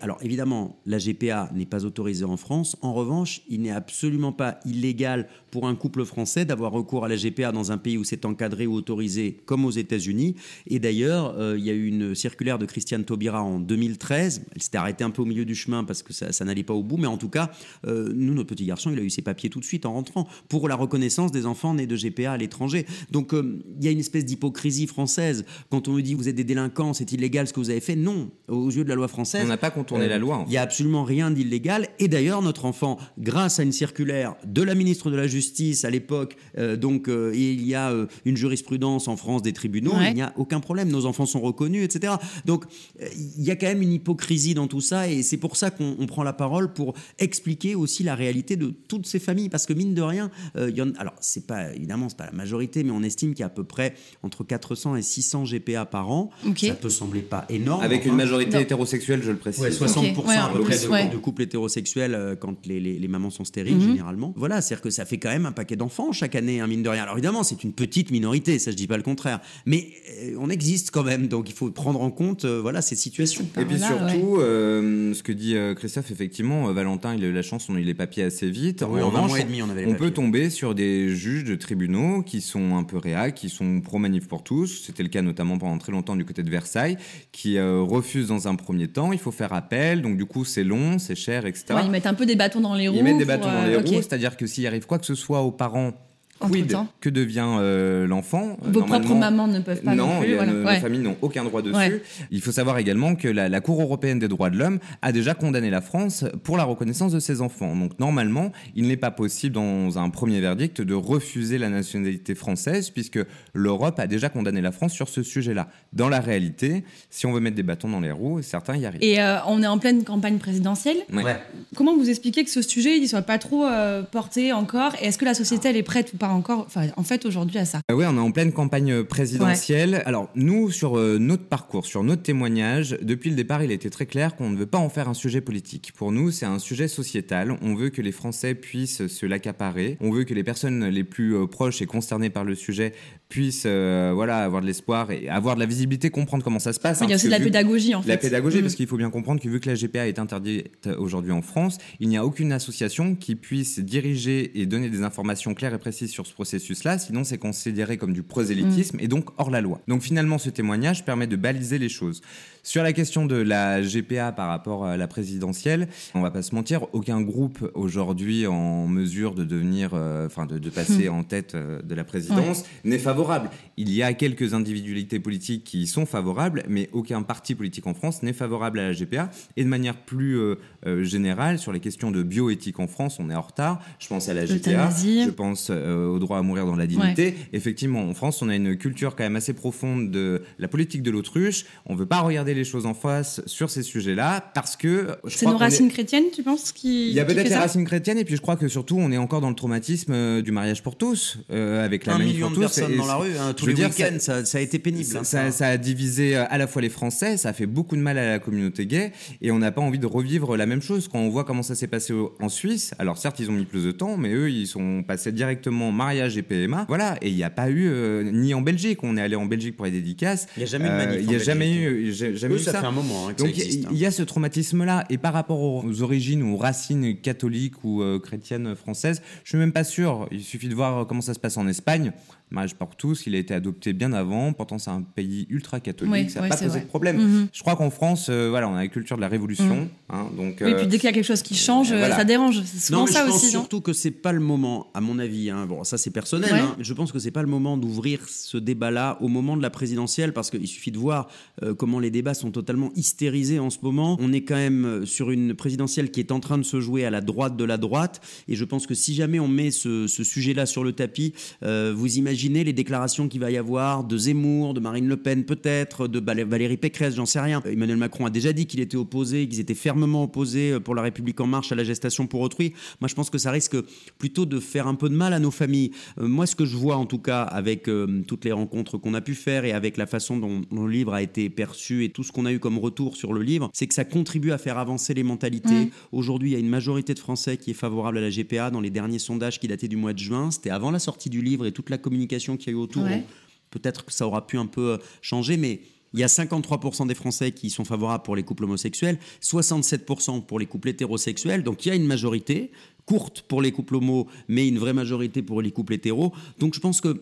alors évidemment, la GPA n'est pas autorisée en France. En revanche, il n'est absolument pas illégal pour un couple français d'avoir recours à la GPA dans un pays où c'est encadré ou autorisé, comme aux États-Unis. Et d'ailleurs, euh, il y a eu une circulaire de Christiane Taubira en 2013. Elle s'était arrêtée un peu au milieu du chemin parce que ça, n'allait pas au bout. Mais en tout cas, euh, nous, notre petit garçon, il a eu ses papiers tout de suite en rentrant pour la reconnaissance des enfants nés de GPA à l'étranger. Donc, euh, il y a une espèce d'hypocrisie française. Quand on nous dit vous êtes des délinquants, c'est illégal ce que vous avez fait. Non, aux yeux de la loi française n'a pas contourné la loi. Il n'y a absolument rien d'illégal. Et d'ailleurs, notre enfant, grâce à une circulaire de la ministre de la Justice à l'époque, euh, donc euh, il y a euh, une jurisprudence en France des tribunaux, il n'y a aucun problème. Nos enfants sont reconnus, etc. Donc il y a quand même une hypocrisie dans tout ça. Et c'est pour ça qu'on prend la parole pour expliquer aussi la réalité de toutes ces familles. Parce que mine de rien, il y en, alors c'est pas évidemment c'est pas la majorité, mais on estime qu'il y a à peu près entre 400 et 600 GPA par an. Ça peut sembler pas énorme. Avec une majorité hétérosexuelle, je le précise. Ouais, 60% à peu près de, couples hétérosexuels euh, quand les, les, mamans sont stériles, mhm. généralement. Voilà, c'est-à-dire que ça fait quand même un paquet d'enfants chaque année, un hein, mine de rien. Alors évidemment, c'est une petite minorité, ça je dis pas le contraire. Mais euh, on existe quand même, donc il faut prendre en compte euh, voilà, ces situations. Et puis surtout, ce que dit Christophe, effectivement, Valentin, il a eu la chance, on a eu les papiers assez vite. en, revanche, et demi, on, avait on peut tomber sur des juges de tribunaux qui sont un peu réac, qui sont pro-manif pour tous. C'était le cas notamment pendant très longtemps du côté de Versailles, qui refusent dans un premier temps. Il faut faire appel donc du coup c'est long, c'est cher, etc. ils mettent un peu des bâtons dans les roues. Ils mettent des bâtons dans les euh, roues, c'est-à-dire que s'il arrive quoi que ce soit aux parents Quid, que devient euh, l'enfant? Vos propres mamans ne peuvent pas non, non plus. Voilà. les familles n'ont aucun droit dessus. Il faut savoir également que la, Cour européenne des droits de l'homme a déjà condamné la France pour la reconnaissance de ses enfants. Donc normalement, il n'est pas possible dans un premier verdict de refuser la nationalité française puisque l'Europe a déjà condamné la France sur ce sujet-là. Dans la réalité, si on veut mettre des bâtons dans les roues, certains y arrivent. Et euh, on est en pleine campagne présidentielle. Comment vous expliquez que ce sujet ne soit pas trop euh, porté encore? Et est-ce que la société elle est prête ou pas? Encore, enfin, en fait, aujourd'hui à ça euh, Oui, on est en pleine campagne présidentielle. Alors, nous, sur euh, notre parcours, sur notre témoignage, depuis le départ, il était très clair qu'on ne veut pas en faire un sujet politique. Pour nous, c'est un sujet sociétal. On veut que les Français puissent se l'accaparer. On veut que les personnes les plus euh, proches et concernées par le sujet puissent voilà, avoir de l'espoir et avoir de la visibilité, comprendre comment ça se passe. il y a hein, aussi de la pédagogie, en fait. La pédagogie, mm. parce qu'il faut bien comprendre que vu que la GPA est interdite aujourd'hui en France, il n'y a aucune association qui puisse diriger et donner des informations claires et précises sur ce processus là sinon c'est considéré comme du prosélytisme et donc hors la loi. Donc finalement, ce témoignage permet de baliser les choses. Sur la question de la GPA par rapport à la présidentielle, on va pas se mentir, aucun groupe aujourd'hui en mesure de devenir, euh, enfin de, passer mm. en tête euh, de la présidence n'est favorable. Il y a quelques individualités politiques qui sont favorables, mais aucun parti politique en France n'est favorable à la GPA. Et de manière plus euh, générale, sur les questions de bioéthique en France, on est en retard. Je pense à la GPA, je pense au droit à mourir dans la dignité. Effectivement, en France, on a une culture quand même assez profonde de la politique de l'autruche. On veut pas regarder les choses en face sur ces sujets-là parce que. C'est nos racines chrétiennes, tu penses qui, Il y a peut-être les racines chrétiennes et puis je crois que surtout on est encore dans le traumatisme euh, du mariage pour tous, euh, avec la un million pour de personnes dans la rue. Hein, tous les week-ends, ça, ça, a été pénible. Ça, hein, ça, a divisé à la fois les Français, ça a fait beaucoup de mal à la communauté gay, et on n'a pas envie de revivre la même chose quand on voit comment ça s'est passé en Suisse. Alors certes, ils ont mis plus de temps, mais eux, ils sont passés directement mariage et PMA. Voilà, et il n'y a pas eu ni en Belgique. On est allé en Belgique pour les dédicaces. Il n'y a jamais eu de manif. Il n'y a jamais eu, jamais eu ça. ça. fait un moment. Hein, Donc il y, a ce traumatisme-là, et par rapport aux origines ou aux racines catholiques ou chrétiennes françaises, je suis même pas sûr. Il suffit de voir comment ça se passe en Espagne mariage pour tous, il a été adopté bien avant. Pourtant, c'est un pays ultra catholique, ça n'a pas posé de problème. Mhm. Je crois qu'en France, euh, voilà, on a la culture de la révolution. Hein, donc, oui, puis dès qu'il y a quelque chose qui change, euh, ça dérange. C'est souvent ça je aussi. Pense surtout que c'est pas le moment, à mon avis. Hein, bon, ça c'est personnel. Hein, je pense que c'est pas le moment d'ouvrir ce débat-là au moment de la présidentielle, parce qu'il suffit de voir euh, comment les débats sont totalement hystérisés en ce moment. On est quand même sur une présidentielle qui est en train de se jouer à la droite de la droite, et je pense que si jamais on met ce, ce sujet-là sur le tapis, vous imaginez imaginez les déclarations qu'il va y avoir de Zemmour, de Marine Le Pen peut-être, de Valérie Pécresse, j'en sais rien. Emmanuel Macron a déjà dit qu'il était opposé, qu'ils étaient fermement opposés euh, pour la République en marche à la gestation pour autrui. Moi, je pense que ça risque plutôt de faire un peu de mal à nos familles. Euh, moi, ce que je vois en tout cas avec euh, toutes les rencontres qu'on a pu faire et avec la façon dont, le livre a été perçu et tout ce qu'on a eu comme retour sur le livre, c'est que ça contribue à faire avancer les mentalités. Mmh. Aujourd'hui, il y a une majorité de Français qui est favorable à la GPA. Dans les derniers sondages qui dataient du mois de juin, c'était avant la sortie du livre et toute la communication qu'il y a eu autour. Peut-être que ça aura pu un peu euh, changer, mais il y a 53% des Français qui sont favorables pour les couples homosexuels, 67% pour les couples hétérosexuels. Donc il y a une majorité courte pour les couples homos, mais une vraie majorité pour les couples hétéros. Donc je pense que euh,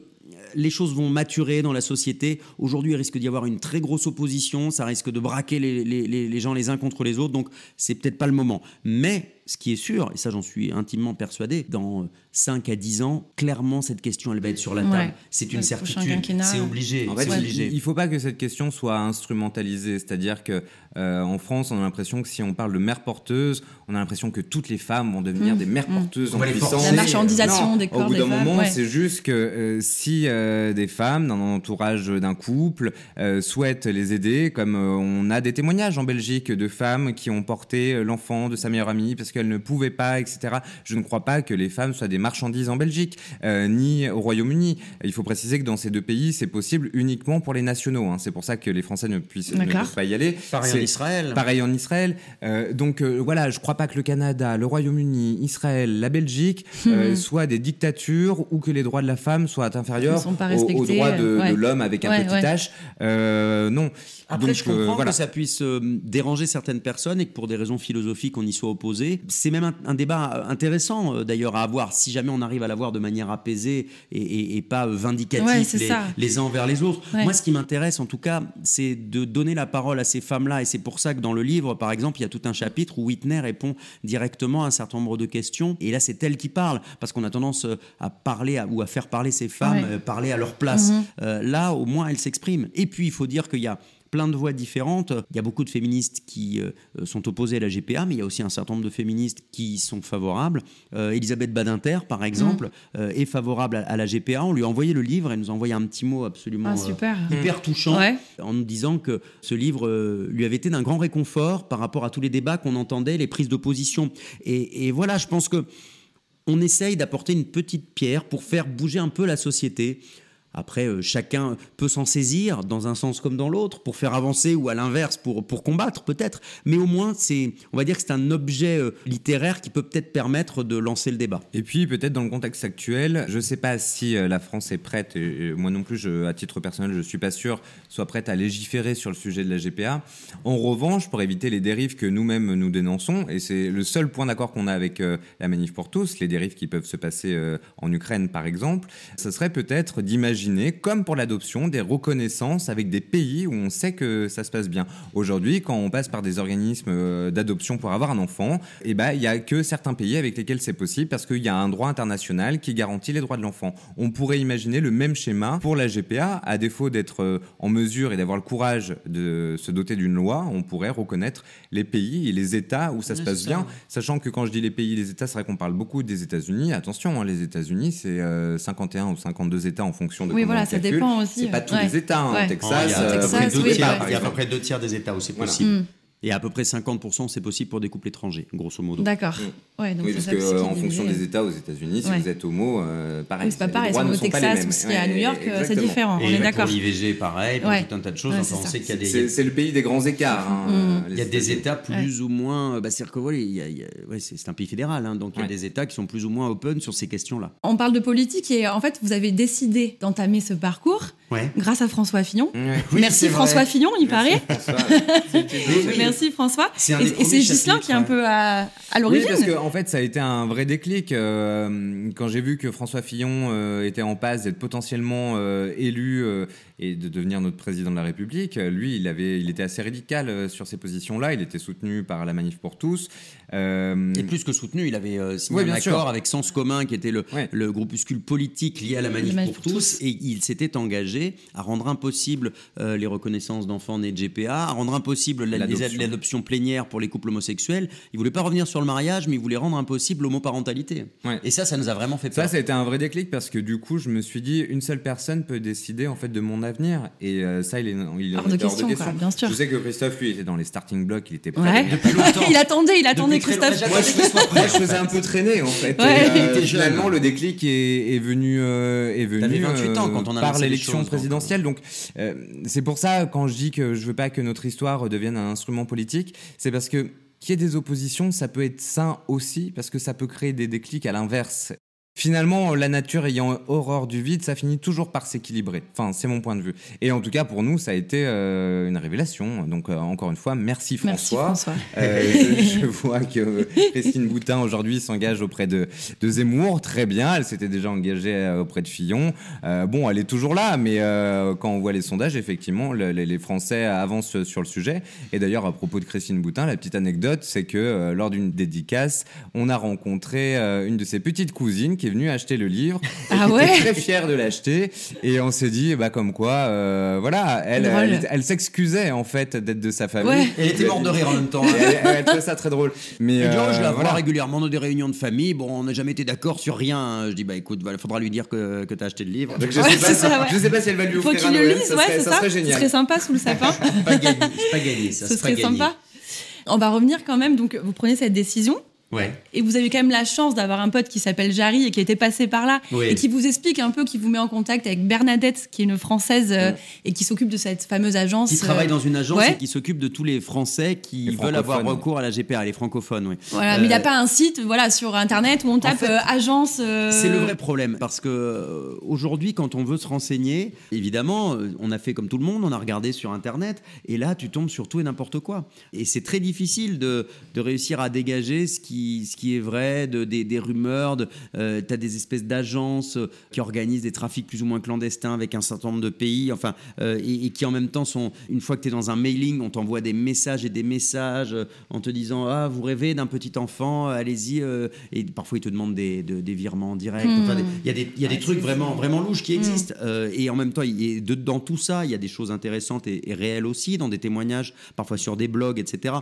les choses vont maturer dans la société. Aujourd'hui, il risque d'y avoir une très grosse opposition, ça risque de braquer les, les gens les uns contre les autres, donc c'est peut-être pas le moment. Mais ce qui est sûr, et ça j'en suis intimement persuadé, dans 5 à 10 ans, clairement cette question elle va être sur la table. C'est une certitude, c'est obligé. En fait, il ne faut pas que cette question soit instrumentalisée, c'est-à-dire que euh, en France, on a l'impression que si on parle de mère porteuse, on a l'impression que toutes les femmes vont devenir mmh. des mères mmh. porteuses en puissance. La marchandisation des corps Au bout d'un moment, c'est juste que euh, si euh, des femmes dans l'entourage d'un couple souhaitent les aider, comme on a des témoignages en Belgique de femmes qui ont porté l'enfant de sa meilleure amie parce que qu'elles ne pouvaient pas, etc. Je ne crois pas que les femmes soient des marchandises en Belgique, euh, ni au Royaume-Uni. Il faut préciser que dans ces deux pays, c'est possible uniquement pour les nationaux. Hein. C'est pour ça que les Français ne, puissent, ne peuvent pas y aller. Pareil en Israël. Pareil en Israël. Euh, donc euh, voilà, je ne crois pas que le Canada, le Royaume-Uni, Israël, la Belgique hmm. soient des dictatures ou que les droits de la femme soient inférieurs aux, droits de, l'homme avec un petit h. non. Après, je comprends voilà. que ça puisse déranger certaines personnes et que pour des raisons philosophiques, on y soit opposé. C'est même un, débat intéressant euh, d'ailleurs à avoir si jamais on arrive à l'avoir de manière apaisée et, pas vindicative les, uns envers les autres. Moi, ce qui m'intéresse en tout cas, c'est de donner la parole à ces femmes-là et c'est pour ça que dans le livre, par exemple, il y a tout un chapitre où Whitney répond directement à un certain nombre de questions et là, c'est elle qui parle parce qu'on a tendance euh, à parler ou à faire parler ces femmes, euh, parler à leur place. Mm-hmm. là, au moins, elles s'expriment. Et puis, il faut dire qu'il y a plein de voix différentes. Il y a beaucoup de féministes qui euh, sont opposées à la GPA, mais il y a aussi un certain nombre de féministes qui sont favorables. Euh, Elisabeth Badinter, par exemple, mm. euh, est favorable à, la GPA. On lui a envoyé le livre, elle nous a envoyé un petit mot absolument ah, hyper touchant en nous disant que ce livre lui avait été d'un grand réconfort par rapport à tous les débats qu'on entendait, les prises d'opposition. Et, et voilà, je pense que on essaye d'apporter une petite pierre pour faire bouger un peu la société. Après, euh, chacun peut s'en saisir dans un sens comme dans l'autre pour faire avancer ou à l'inverse pour, pour combattre peut-être. Mais au moins, c'est, on va dire que c'est un objet euh, littéraire qui peut peut-être permettre de lancer le débat. Et puis peut-être dans le contexte actuel, je ne sais pas si euh, la France est prête, et moi non plus, je, à titre personnel, je ne suis pas sûr, soit prête à légiférer sur le sujet de la GPA. En revanche, pour éviter les dérives que nous-mêmes nous dénonçons, et c'est le seul point d'accord qu'on a avec la manif pour tous, les dérives qui peuvent se passer en Ukraine par exemple, ce serait peut-être d'imaginer comme pour l'adoption, des reconnaissances avec des pays où on sait que ça se passe bien. Aujourd'hui, quand on passe par des organismes euh, d'adoption pour avoir un enfant, eh ben, il n'y a que certains pays avec lesquels c'est possible parce qu'il y a un droit international qui garantit les droits de l'enfant. On pourrait imaginer le même schéma pour la GPA, à défaut d'être euh, en mesure et d'avoir le courage de se doter d'une loi, on pourrait reconnaître les pays et les États où ça se passe bien, sachant que quand je dis les pays et les États, c'est vrai qu'on parle beaucoup des États-Unis. Attention, hein, les États-Unis, c'est 51 euh, ou 52 États en fonction oui, voilà, ça dépend aussi. C'est pas tous les États. Hein. Texas, il y a, à peu près deux tiers des États où c'est possible. Et à peu près 50%, c'est possible pour des couples étrangers, grosso modo. D'accord. Mm. Ouais, donc oui, parce qu'en fonction des États aux États-unis, si vous êtes homo, euh, pareil. c'est pas pareil. Si on au Texas ou si à New York, euh, c'est différent. Et on est d'accord. Pour l'IVG, pareil, pour tout un tas de choses. Enfin, on sait qu'il y a des. C'est le pays des grands écarts. Hein, mm. Il y a des États plus ou moins. Bah, c'est-à-dire que voilà, c'est un pays fédéral, hein, donc il y a des États qui sont plus ou moins open sur ces questions-là. On parle de politique et en fait, vous avez décidé d'entamer ce parcours grâce à François Fillon. Merci François Fillon, il paraît. Merci François. Et c'est Gislain qui est un peu à, l'origine. Oui, parce qu'en en fait, ça a été un vrai déclic. Euh, quand j'ai vu que François Fillon euh, était en passe d'être potentiellement euh, élu et de devenir notre président de la République, lui, il, avait, il était assez radical sur ces positions-là. Il était soutenu par la Manif pour tous. et plus que soutenu, il avait signé un accord avec Sens Commun, qui était le, le, groupuscule politique lié à la Manif, pour, tous, et il s'était engagé à rendre impossible les reconnaissances d'enfants nés de GPA, à rendre impossible l'adoption plénière pour les couples homosexuels. Il voulait pas revenir sur le mariage, mais il voulait rendre impossible l'homoparentalité. Et ça, ça nous a vraiment fait peur. Ça, ça a été un vrai déclic parce que du coup, je me suis dit, une seule personne peut décider en fait de mon avenir. Et euh, ça, il est, il hors, de question, hors de question. bien sûr. Je sais que Christophe, lui, était dans les starting blocks, il était prêt depuis longtemps. il attendait, il attendait Christophe. Moi, je, faisais un peu traîner en fait. Euh, finalement, le déclic est, venu, euh, est venu ans quand on a par l'élection présidentielle. Donc, c'est pour ça quand je dis que je veux pas que notre histoire devienne un instrument politique, c'est parce que qu'il y ait des oppositions, ça peut être sain aussi, parce que ça peut créer des déclics à l'inverse. Finalement, la nature ayant horreur du vide, ça finit toujours par s'équilibrer. Enfin, c'est mon point de vue. Et en tout cas, pour nous, ça a été euh, une révélation. Donc, euh, encore une fois, merci François. Merci François. Euh, je, vois que Christine Boutin, aujourd'hui, s'engage auprès de, de, Zemmour. Très bien. Elle s'était déjà engagée auprès de Fillon. bon, elle est toujours là, mais quand on voit les sondages, effectivement, les Français avancent sur le sujet. Et d'ailleurs, à propos de Christine Boutin, la petite anecdote, c'est que lors d'une dédicace, on a rencontré une de ses petites cousines qui venu acheter le livre. Ah ouais très fière de l'acheter. Et on s'est dit, bah, comme quoi, euh, voilà, elle, elle, s'excusait en fait d'être de sa famille. Ouais. Elle était morte de rire en même temps. Hein. elle, trouvait ça très drôle. Mais euh, je la vois régulièrement dans des réunions de famille. Bon, on n'a jamais été d'accord sur rien. Je dis, bah écoute, il faudra lui dire que, que tu as acheté le livre. Donc, je, sais pas, ça, je sais pas si elle va lui offrir Faut qu'il le lise, ça, serait, ça, serait génial. Ce serait sympa sous le sapin. pas gagné, pas gagné, ça. Ce serait sympa. On va revenir quand même. Donc, vous prenez cette décision. Et vous avez quand même la chance d'avoir un pote qui s'appelle Jarry et qui était passé par là et qui vous explique un peu, qui vous met en contact avec Bernadette, qui est une Française euh, et qui s'occupe de cette fameuse agence. Qui travaille dans une agence et qui s'occupe de tous les Français qui veulent avoir recours à la GPA, les francophones. Oui. Voilà, mais il n'y a euh, pas un site voilà, sur Internet où on tape euh, agence. C'est le vrai problème parce que aujourd'hui, quand on veut se renseigner, évidemment, on a fait comme tout le monde, on a regardé sur Internet et là, tu tombes sur tout et n'importe quoi. Et c'est très difficile de, de réussir à dégager ce qui ce qui est vrai, de, des, rumeurs. De, euh, tu as des espèces d'agences euh, qui organisent des trafics plus ou moins clandestins avec un certain nombre de pays, enfin, euh, et, qui en même temps sont, une fois que tu es dans un mailing, on t'envoie des messages et des messages en te disant Ah, vous rêvez d'un petit enfant, allez-y. et parfois, ils te demandent des, des virements directs. Hmm. Il y a des, y a des trucs vraiment, vraiment louches qui hmm. existent. et en même temps, y de, dans tout ça, il y a des choses intéressantes et, réelles aussi, dans des témoignages, parfois sur des blogs, etc.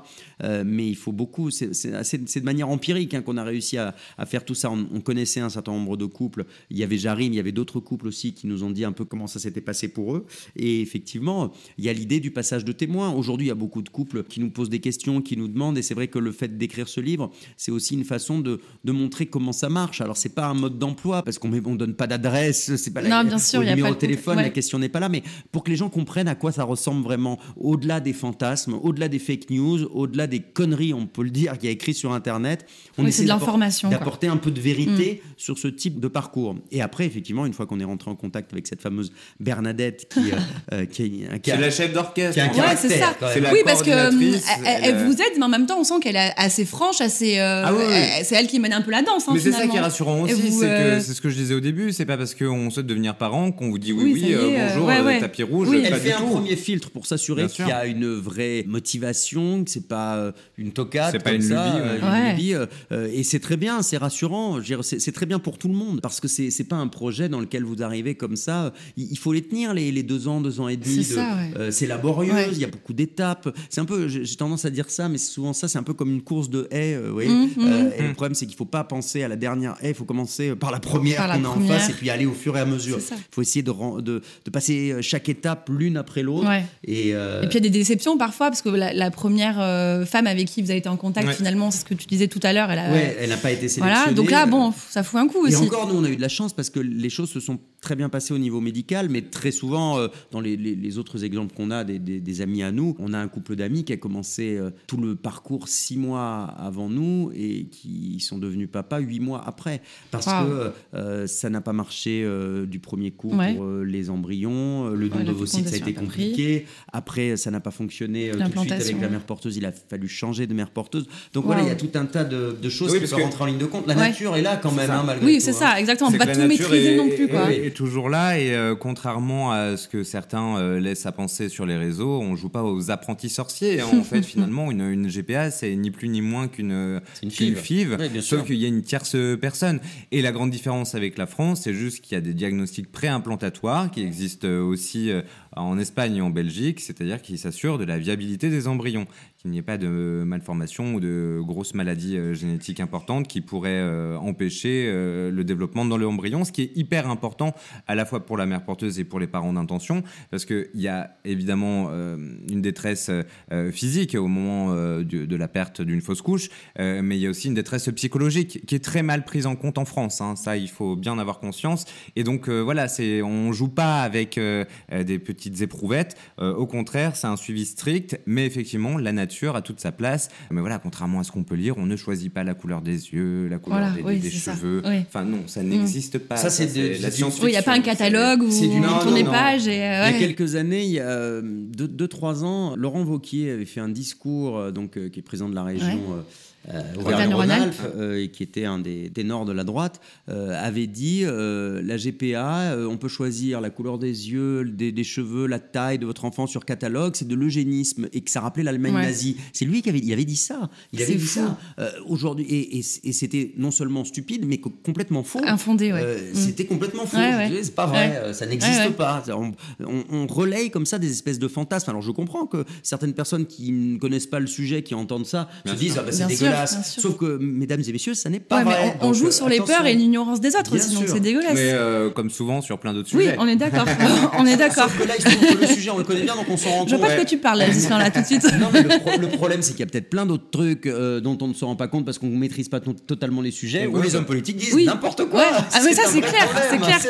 mais il faut beaucoup, c'est de manière empirique hein, qu'on a réussi à, faire tout ça. On, connaissait un certain nombre de couples. Il y avait Jarine, il y avait d'autres couples aussi qui nous ont dit un peu comment ça s'était passé pour eux. Et effectivement, il y a l'idée du passage de témoins. Aujourd'hui, il y a beaucoup de couples qui nous posent des questions, qui nous demandent. Et c'est vrai que le fait d'écrire ce livre, c'est aussi une façon de, montrer comment ça marche. Alors, c'est pas un mode d'emploi parce qu'on ne donne pas d'adresse, c'est pas non, bien sûr, il numéro de téléphone, la question n'est pas là. Mais pour que les gens comprennent à quoi ça ressemble vraiment, au-delà des fantasmes, au-delà des fake news, au-delà des conneries, on peut le dire, qui a écrit sur Internet, on essaie l'information. D'apporter un peu de vérité mm. sur ce type de parcours. Et après, effectivement, une fois qu'on est rentré en contact avec cette fameuse Bernadette qui, euh, euh, qui est C'est la chef d'orchestre. Ouais, c'est ça. oui, parce que euh, elle, vous aide, mais en même temps, on sent qu'elle est assez franche, assez. Ah c'est elle qui mène un peu la danse. Hein, mais c'est ça qui est rassurant aussi, c'est que c'est ce que je disais au début. C'est pas parce qu'on souhaite devenir parent qu'on vous dit oui, oui, bonjour, tapis rouge. Elle fait un premier filtre pour s'assurer qu'il y a une vraie motivation, que c'est pas une tocade. C'est pas une lubie. Vie. et c'est très bien, c'est rassurant. C'est très bien pour tout le monde parce que c'est pas un projet dans lequel vous arrivez comme ça. Il, faut les tenir les, les, deux ans, deux ans et demi. C'est laborieux, il y a beaucoup d'étapes. C'est un peu, j'ai tendance à dire ça, mais souvent ça, c'est un peu comme une course de haies. Vous voyez mmh, mmh. et le problème, c'est qu'il faut pas penser à la dernière haie, il faut commencer par la première qu'on a en face et puis aller au fur et à mesure. Il faut essayer de, de, de, passer chaque étape l'une après l'autre. Et, euh, et, puis il y a des déceptions parfois, parce que la, première euh, femme avec qui vous avez été en contact, finalement, c'est ce que tu disais tout à l'heure. Elle a, elle n'a pas été sélectionnée. Voilà, donc là, bon, ça fout un coup aussi. Et encore, nous, on a eu de la chance parce que les choses se sont très bien passées au niveau médical, mais très souvent, euh, dans les, les, autres exemples qu'on a des, des, amis à nous, on a un couple d'amis qui a commencé tout le parcours six mois avant nous et qui sont devenus papa huit mois après. Parce que ça n'a pas marché du premier coup pour les embryons. Le don de d'ovocytes, ça a été compliqué. Après, ça n'a pas fonctionné tout de suite avec la mère porteuse. Il a fallu changer de mère porteuse. Donc voilà, il y a tout un tas de, choses qui peuvent rentrer en ligne de compte. La nature est là quand même, hein, malgré oui, tout. Oui, c'est ça, hein. exactement. On ne peut pas tout maîtriser non plus. Quoi. Est, toujours là et euh, contrairement à ce que certains euh, laissent à penser sur les réseaux, on joue pas aux apprentis sorciers. Hein. en fait, finalement, une, une GPA, c'est ni plus ni moins qu'une FIV, sauf qu'il y a une tierce personne. Et la grande différence avec la France, c'est juste qu'il y a des diagnostics préimplantatoires qui existent aussi euh, en Espagne et en Belgique, c'est-à-dire qui s'assure de la viabilité des embryons, qu'il n'y ait pas de malformation ou de grosses maladies euh, génétiques importantes qui pourraient euh, empêcher euh, le développement dans l'embryon, ce qui est hyper important à la fois pour la mère porteuse et pour les parents d'intention, parce qu'il y a évidemment une détresse physique au moment de, la perte d'une fausse couche, mais il y a aussi une détresse psychologique qui est très mal prise en compte en France. Hein. Ça, il faut bien avoir conscience. Et donc voilà, c'est on joue pas avec des petites éprouvettes. au contraire, c'est un suivi strict, mais effectivement, la nature a toute sa place. Mais voilà, contrairement à ce qu'on peut lire, on ne choisit pas la couleur des yeux, la couleur des, cheveux. Enfin non, ça mm. n'existe pas. Ça, c'est de la science Il n'y a pas un catalogue où on tourne les pages. Et, euh, Il y a quelques années, il y a 2-3 ans, Laurent Vauquier avait fait un discours, euh, donc, euh, qui est président de la région euh, Auvergne-Rhône-Alpes, euh, qui était un des ténors de la droite, euh, avait dit la GPA, on peut choisir la couleur des yeux, des, cheveux, la taille de votre enfant sur catalogue, c'est de l'eugénisme et que ça rappelait l'Allemagne nazie. C'est lui qui avait, il avait dit ça. Il avait dit ça aujourd'hui et, c'était non seulement stupide, mais complètement faux. Infondé, ouais. Mm. C'était complètement faux. C'est pas vrai, ça n'existe pas. On, on, relaye comme ça des espèces de fantasmes. Alors je comprends que certaines personnes qui ne connaissent pas le sujet, qui entendent ça, se disent ah, bah, c'est dégueulasse Sauf que, mesdames et messieurs, ça n'est pas vrai. on, joue sur les peurs et l'ignorance des autres aussi, donc c'est dégueulasse. Mais euh, comme souvent sur plein d'autres sujets. Oui, on est d'accord. on est d'accord. Sauf que là, il se trouve que le sujet, on le connaît bien, donc on s'en rend compte. Je vois pas de quoi tu parles, là, là, tout de suite. non, mais le, problème, c'est qu'il y a peut-être plein d'autres trucs euh, dont on ne se rend pas compte parce qu'on ne maîtrise pas totalement les sujets, ou les hommes politiques disent n'importe quoi. Ah, mais ça, c'est clair. C'est clair.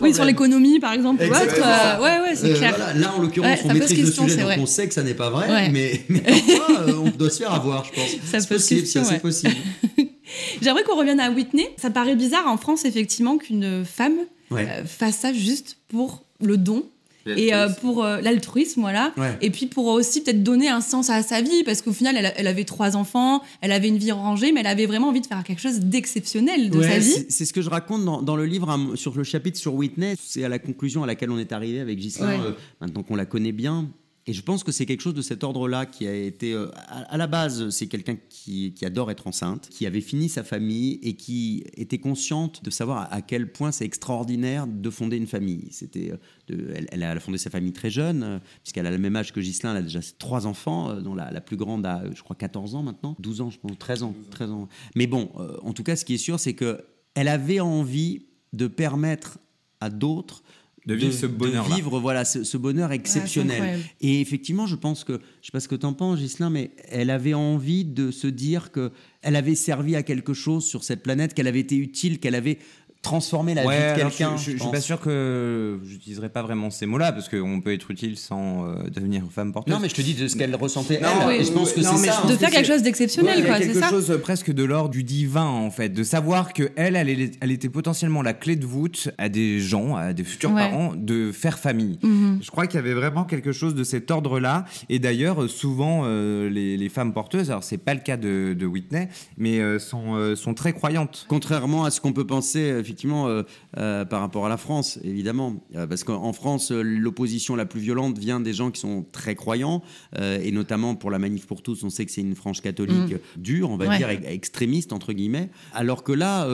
Oui, sur l'économie, par exemple, ou autre. Euh, ouais, ouais, c'est clair. Là, en l'occurrence, on maîtrise le sujet, donc on sait que ça n'est pas vrai, mais parfois, on doit se faire avoir, je pense. C'est possible, c'est possible. J'aimerais qu'on revienne à Whitney. Ça paraît bizarre en France, effectivement, qu'une femme euh, fasse ça juste pour le don et euh, pour euh, l'altruisme, voilà. Et puis pour aussi peut-être donner un sens à sa vie, parce qu'au final, elle, avait trois enfants, elle avait une vie rangée, mais elle avait vraiment envie de faire quelque chose d'exceptionnel de sa vie. C'est ce que je raconte dans, le livre hein, sur le chapitre sur Whitney. C'est à la conclusion à laquelle on est arrivé avec Ghislain, maintenant qu'on la connaît bien. Et je pense que c'est quelque chose de cet ordre-là qui a été, euh, à, la base, c'est quelqu'un qui, adore être enceinte, qui avait fini sa famille et qui était consciente de savoir à, quel point c'est extraordinaire de fonder une famille. C'était, euh, elle, a fondé sa famille très jeune, euh, puisqu'elle a le même âge que Ghislain, elle a déjà trois enfants, dont la, plus grande a, je crois, 14 ans maintenant, 12 ans, je pense, 13 ans, 13 ans. Mais bon, en tout cas, ce qui est sûr, c'est que elle avait envie de permettre à d'autres de vivre ce bonheur. De vivre voilà, ce, bonheur exceptionnel. et effectivement, je pense que, je ne sais pas ce que tu en penses, Gislain, mais elle avait envie de se dire qu'elle avait servi à quelque chose sur cette planète, qu'elle avait été utile, qu'elle avait transformer la vie de quelqu'un. Je, ne suis pas sûr que j'utiliserai pas vraiment ces mots-là parce qu'on peut être utile sans euh, devenir femme porteuse. Non, mais je te dis de ce qu'elle ressentait. Non, je pense que c'est ça. De faire quelque chose d'exceptionnel, quoi. Quelque chose presque de l'ordre du divin, en fait, de savoir que elle, elle, était potentiellement la clé de voûte à des gens, à des futurs parents, de faire famille. Mhm. Je crois qu'il y avait vraiment quelque chose de cet ordre-là. Et d'ailleurs, souvent, euh, les, femmes porteuses, alors c'est pas le cas de, Whitney, mais euh, sont, sont très croyantes. Contrairement à ce qu'on peut penser, effectivement, par rapport à la France, évidemment. parce qu'en France, l'opposition la plus violente vient des gens qui sont très croyants, et notamment pour la manif pour tous, on sait que c'est une frange catholique mm. dure, on va dire, extrémiste, entre guillemets. Alors que là,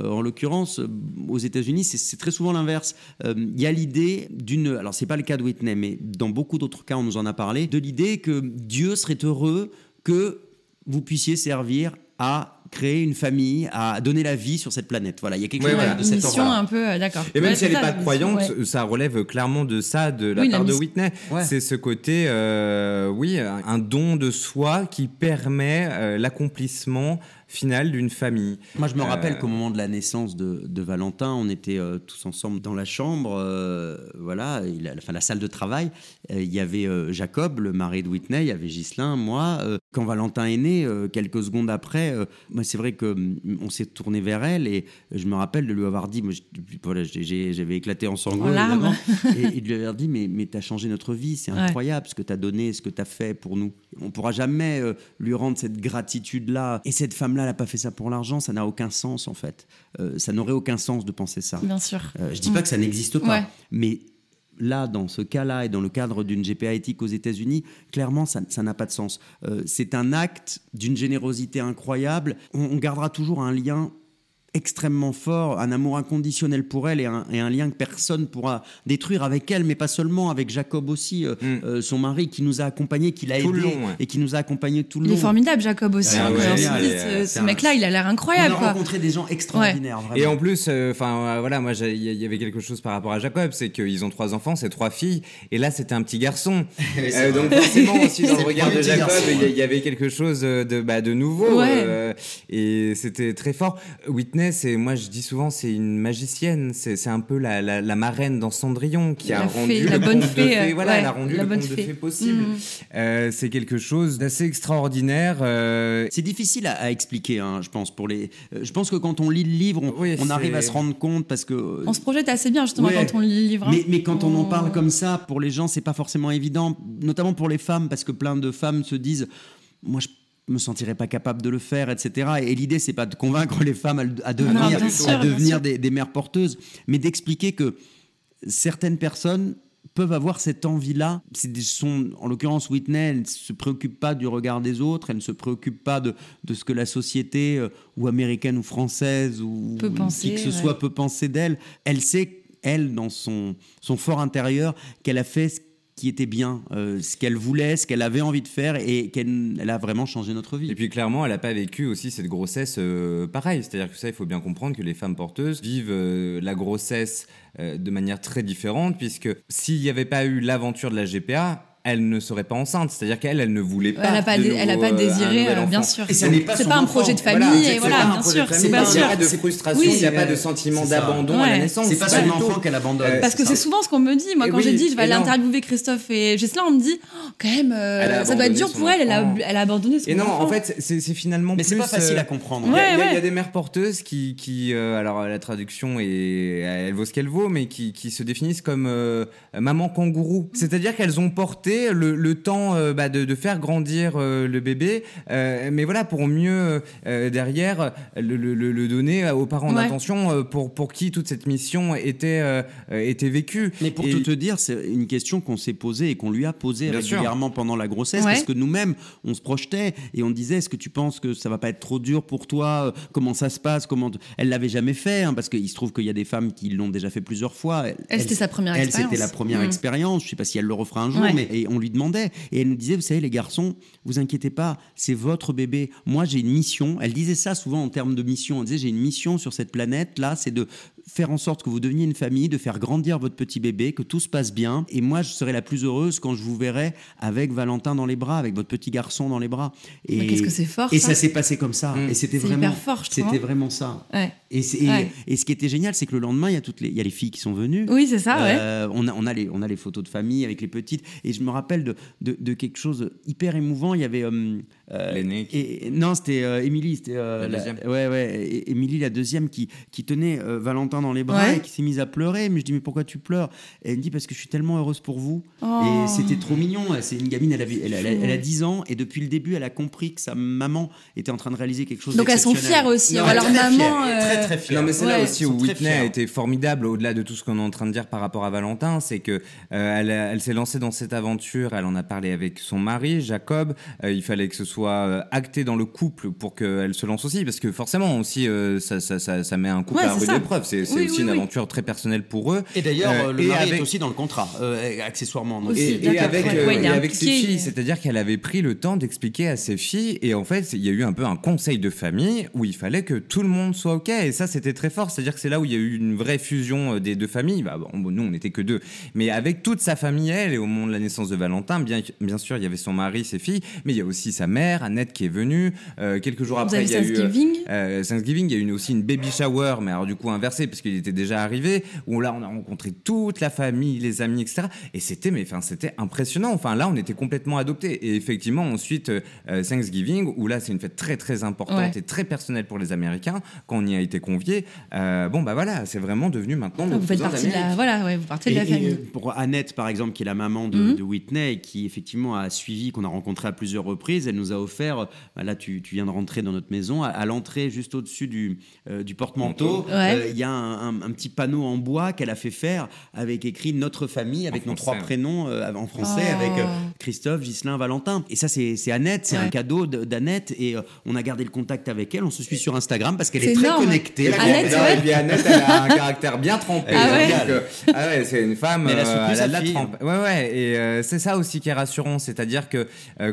en l'occurrence, aux États-Unis, c'est très souvent l'inverse. Il y a l'idée d'une. Alors, c'est pas le cas de Whitney, mais dans beaucoup d'autres cas, on nous en a parlé, de l'idée que Dieu serait heureux que vous puissiez servir à créer une famille, à donner la vie sur cette planète. Voilà, il y a quelque chose de cette mission un peu, euh, d'accord. Et même si elle n'est pas croyante, ça relève clairement de ça, de la part de Whitney. C'est ce côté, euh, oui, un don de soi qui permet euh, l'accomplissement finale d'une famille. Moi, je me rappelle euh, qu'au moment de la naissance de, Valentin, on était euh, tous ensemble dans la chambre, euh, voilà, il enfin, la salle de travail. il y avait Jacob, le mari de Whitney, il y avait Ghislain, moi. quand Valentin est né, quelques secondes après, moi, c'est vrai qu'on mm, s'est tourné vers elle et je me rappelle de lui avoir dit, moi, voilà, j'avais éclaté en sanglots, évidemment, et, de lui avoir dit, mais, mais tu as changé notre vie, c'est incroyable ce que tu as donné, ce que tu as fait pour nous. On pourra jamais lui rendre cette gratitude-là et cette femme-là elle n'a pas fait ça pour l'argent, ça n'a aucun sens en fait. Euh, ça n'aurait aucun sens de penser ça. Bien sûr. Euh, je dis pas que ça n'existe pas, mais là, dans ce cas-là et dans le cadre d'une GPA éthique aux États-Unis, clairement, ça n'a pas de sens. Euh, c'est un acte d'une générosité incroyable. on, gardera toujours un lien extrêmement fort, un amour inconditionnel pour elle et un, lien que personne pourra détruire avec elle, mais pas seulement, avec Jacob aussi, euh, mm. euh, son mari, qui nous a accompagnés, qui l'a aidé et qui nous a accompagnés tout le long. Il est formidable, Jacob aussi. Ah hein, ce, mec-là, il a l'air incroyable. On a rencontré des gens extraordinaires. Et en plus, euh, enfin voilà, moi, il y avait quelque chose par rapport à Jacob, c'est qu'ils ont trois enfants, c'est trois filles, et là, c'était un petit garçon. donc forcément aussi dans le regard de Jacob, il y, avait quelque chose de, bah, de nouveau, et c'était très fort. Whitney c'est, moi je dis souvent, c'est une magicienne. C'est un peu la, la, marraine dans Cendrillon qui a rendu le bonne fée, de fée. voilà, elle a rendu le conte de fée possible. Mm. Euh, c'est quelque chose d'assez extraordinaire. Euh. C'est difficile à, expliquer, hein, je pense. Pour les, euh, je pense que quand on lit le livre, on, arrive à se rendre compte parce que on se projette assez bien justement quand on lit le livre. Hein. Mais, mais, quand on en parle comme ça, pour les gens, c'est pas forcément évident, notamment pour les femmes, parce que plein de femmes se disent, moi je me sentirais pas capable de le faire, etc. Et l'idée, c'est pas de convaincre les femmes à, devenir, à devenir des, mères porteuses, mais d'expliquer que certaines personnes peuvent avoir cette envie-là. Sont, en l'occurrence, Whitney, elle ne se préoccupe pas du regard des autres, elle ne se préoccupe pas de, de ce que la société, euh, ou américaine ou française, ou qui que ce soit, peut penser d'elle. Elle sait, elle, dans son, son fort intérieur, qu'elle a fait ce qui était bien, euh, ce qu'elle voulait, ce qu'elle avait envie de faire et qu'elle elle a vraiment changé notre vie. Et puis clairement, elle n'a pas vécu aussi cette grossesse euh, pareil. C'est-à-dire que ça, il faut bien comprendre que les femmes porteuses vivent euh, la grossesse de manière très différente puisque s'il n'y avait pas eu l'aventure de la GPA, elle ne serait pas enceinte. C'est-à-dire qu'elle, elle ne voulait pas. Elle n'a pas, elle a pas désiré, euh, bien sûr. Et ça n'est pas, pas un projet de famille, et voilà, bien sûr. Il n'y a pas de frustration, il n'y a pas de sentiment d'abandon à la naissance. C'est pas son enfant qu'elle abandonne. Parce que c'est souvent ce qu'on me dit. Moi, quand j'ai dit, je vais aller interviewer Christophe et Gislain, on me dit, oh, quand même, euh, ça doit être dur pour elle. Elle a, elle a abandonné son Et non, en fait, c'est finalement. Mais c'est pas facile à euh, comprendre. Il y a des mères porteuses qui, alors la traduction et elle vaut ce qu'elle vaut, mais qui se définissent comme maman kangourou. C'est-à-dire qu'elles ont porté le temps euh, bah, de, faire grandir euh, le bébé, euh, mais voilà, pour mieux derrière le, donner aux parents d'attention pour, pour qui toute cette mission était, était vécue. Mais pour tout te dire, c'est une question qu'on s'est posée et qu'on lui a posée régulièrement pendant la grossesse, parce que nous-mêmes, on se projetait et on disait, est-ce que tu penses que ça va pas être trop dur pour toi Comment ça se passe Comment Elle l'avait jamais fait, hein, parce qu'il se trouve qu'il y a des femmes qui l'ont déjà fait plusieurs fois. Elle, c'était sa première expérience. Elle, c'était la première mm. expérience. Je sais pas si elle le refera un jour, mais et on lui demandait. Et elle nous disait, vous savez, les garçons, vous inquiétez pas, c'est votre bébé. Moi, j'ai une mission. Elle disait ça souvent en termes de mission. Elle disait, j'ai une mission sur cette planète, là, c'est de faire en sorte que vous deveniez une famille, de faire grandir votre petit bébé, que tout se passe bien. Et moi, je serai la plus heureuse quand je vous verrai avec Valentin dans les bras, avec votre petit garçon dans les bras. Et qu'est-ce que c'est fort Et ça, s'est passé comme ça. Mmh. Et c'était vraiment fort. C'était vraiment ça. Et, et, ce qui était génial, c'est que le lendemain, il y a toutes les, il y a les filles qui sont venues. Oui, c'est ça. Euh, on a, on a les, on a les photos de famille avec les petites. Et je me rappelle de, de, quelque chose hyper émouvant. Il y avait euh l'aînée. Et, non, c'était Émilie. c'était la, deuxième. ouais, ouais. Émilie, la deuxième, qui, qui tenait Valentin Valentin dans les bras et qui s'est mise à pleurer. Mais je dis, mais pourquoi tu pleures? Elle me dit, parce que je suis tellement heureuse pour vous. Oh. Et c'était trop mignon. C'est une gamine, elle, avait, elle, a 10 ans et depuis le début, elle a compris que sa maman était en train de réaliser quelque chose Donc elles sont fières aussi. Non, alors maman. Très, très fière. Non, mais c'est là aussi où Whitney a été formidable au-delà de tout ce qu'on est en train de dire par rapport à Valentin. C'est que elle, elle s'est lancée dans cette aventure. Elle en a parlé avec son mari, Jacob. il fallait que ce soit acté dans le couple pour qu'elle se lance aussi. Parce que forcément, aussi, ça, ça, ça, ça, met un couple à rude épreuve. C'est aussi une aventure très personnelle pour eux. Et d'ailleurs, le mari est aussi dans le contrat, accessoirement. Et, avec, avec ses filles. C'est-à-dire qu'elle avait pris le temps d'expliquer à ses filles. Et en fait, il y a eu un peu un conseil de famille où il fallait que tout le monde soit OK. Et ça, c'était très fort. C'est-à-dire que c'est là où il y a eu une vraie fusion des deux familles. Bah, bon, nous, on n'était que deux. Mais avec toute sa famille, elle, et au moment de la naissance de Valentin, bien, bien sûr, il y avait son mari, ses filles, mais il y a aussi sa mère, Annette, qui est venue. quelques jours après, il y a eu. Euh, Thanksgiving, il y a eu aussi une baby shower, mais alors du coup inversé, parce qu'il était déjà arrivé, où là, on a rencontré toute la famille, les amis, etc. Et c'était, mais enfin, c'était impressionnant. Enfin, là, on était complètement adoptés. Et effectivement, ensuite, euh, Thanksgiving, où là, c'est une fête très, très importante et très personnelle pour les Américains, quand on y a été convié. Euh, bon, bah voilà, c'est vraiment devenu maintenant. vous faites partie de la, voilà, ouais, vous partez de la famille. pour Annette, par exemple, qui est la maman de, mhm. de Whitney, qui effectivement a suivi, qu'on a rencontré à plusieurs reprises, elle nous a offert, bah là, tu, tu viens de rentrer dans notre maison, à, l'entrée, juste au-dessus du, du porte-manteau, il y a un, petit panneau en bois qu'elle a fait faire avec écrit notre famille, avec nos trois prénoms en français, oh. avec Christophe, Ghislain, Valentin. Et ça, c'est Annette, c'est un cadeau d'Annette. Et euh, on a gardé le contact avec elle. On se suit sur Instagram parce qu'elle est, très connectée. Annette, Annette, elle a un caractère bien trempé. Ah ouais, euh, ah ouais c'est une femme. elle a euh, elle a de la Ouais, ouais. Et c'est ça aussi qui est rassurant. C'est-à-dire que,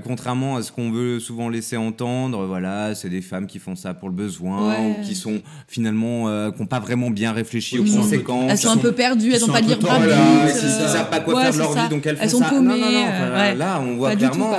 contrairement à ce qu'on veut souvent laisser entendre, voilà, c'est des femmes qui font ça pour le besoin ou qui sont finalement, qui n'ont pas vraiment bien réfléchi aux conséquences. Elles sont un peu perdues, elles n'ont pas de lire Brad Ils ne savent pas quoi faire de leur vie, donc elles font ça. Non, non, non. Là, on voit clairement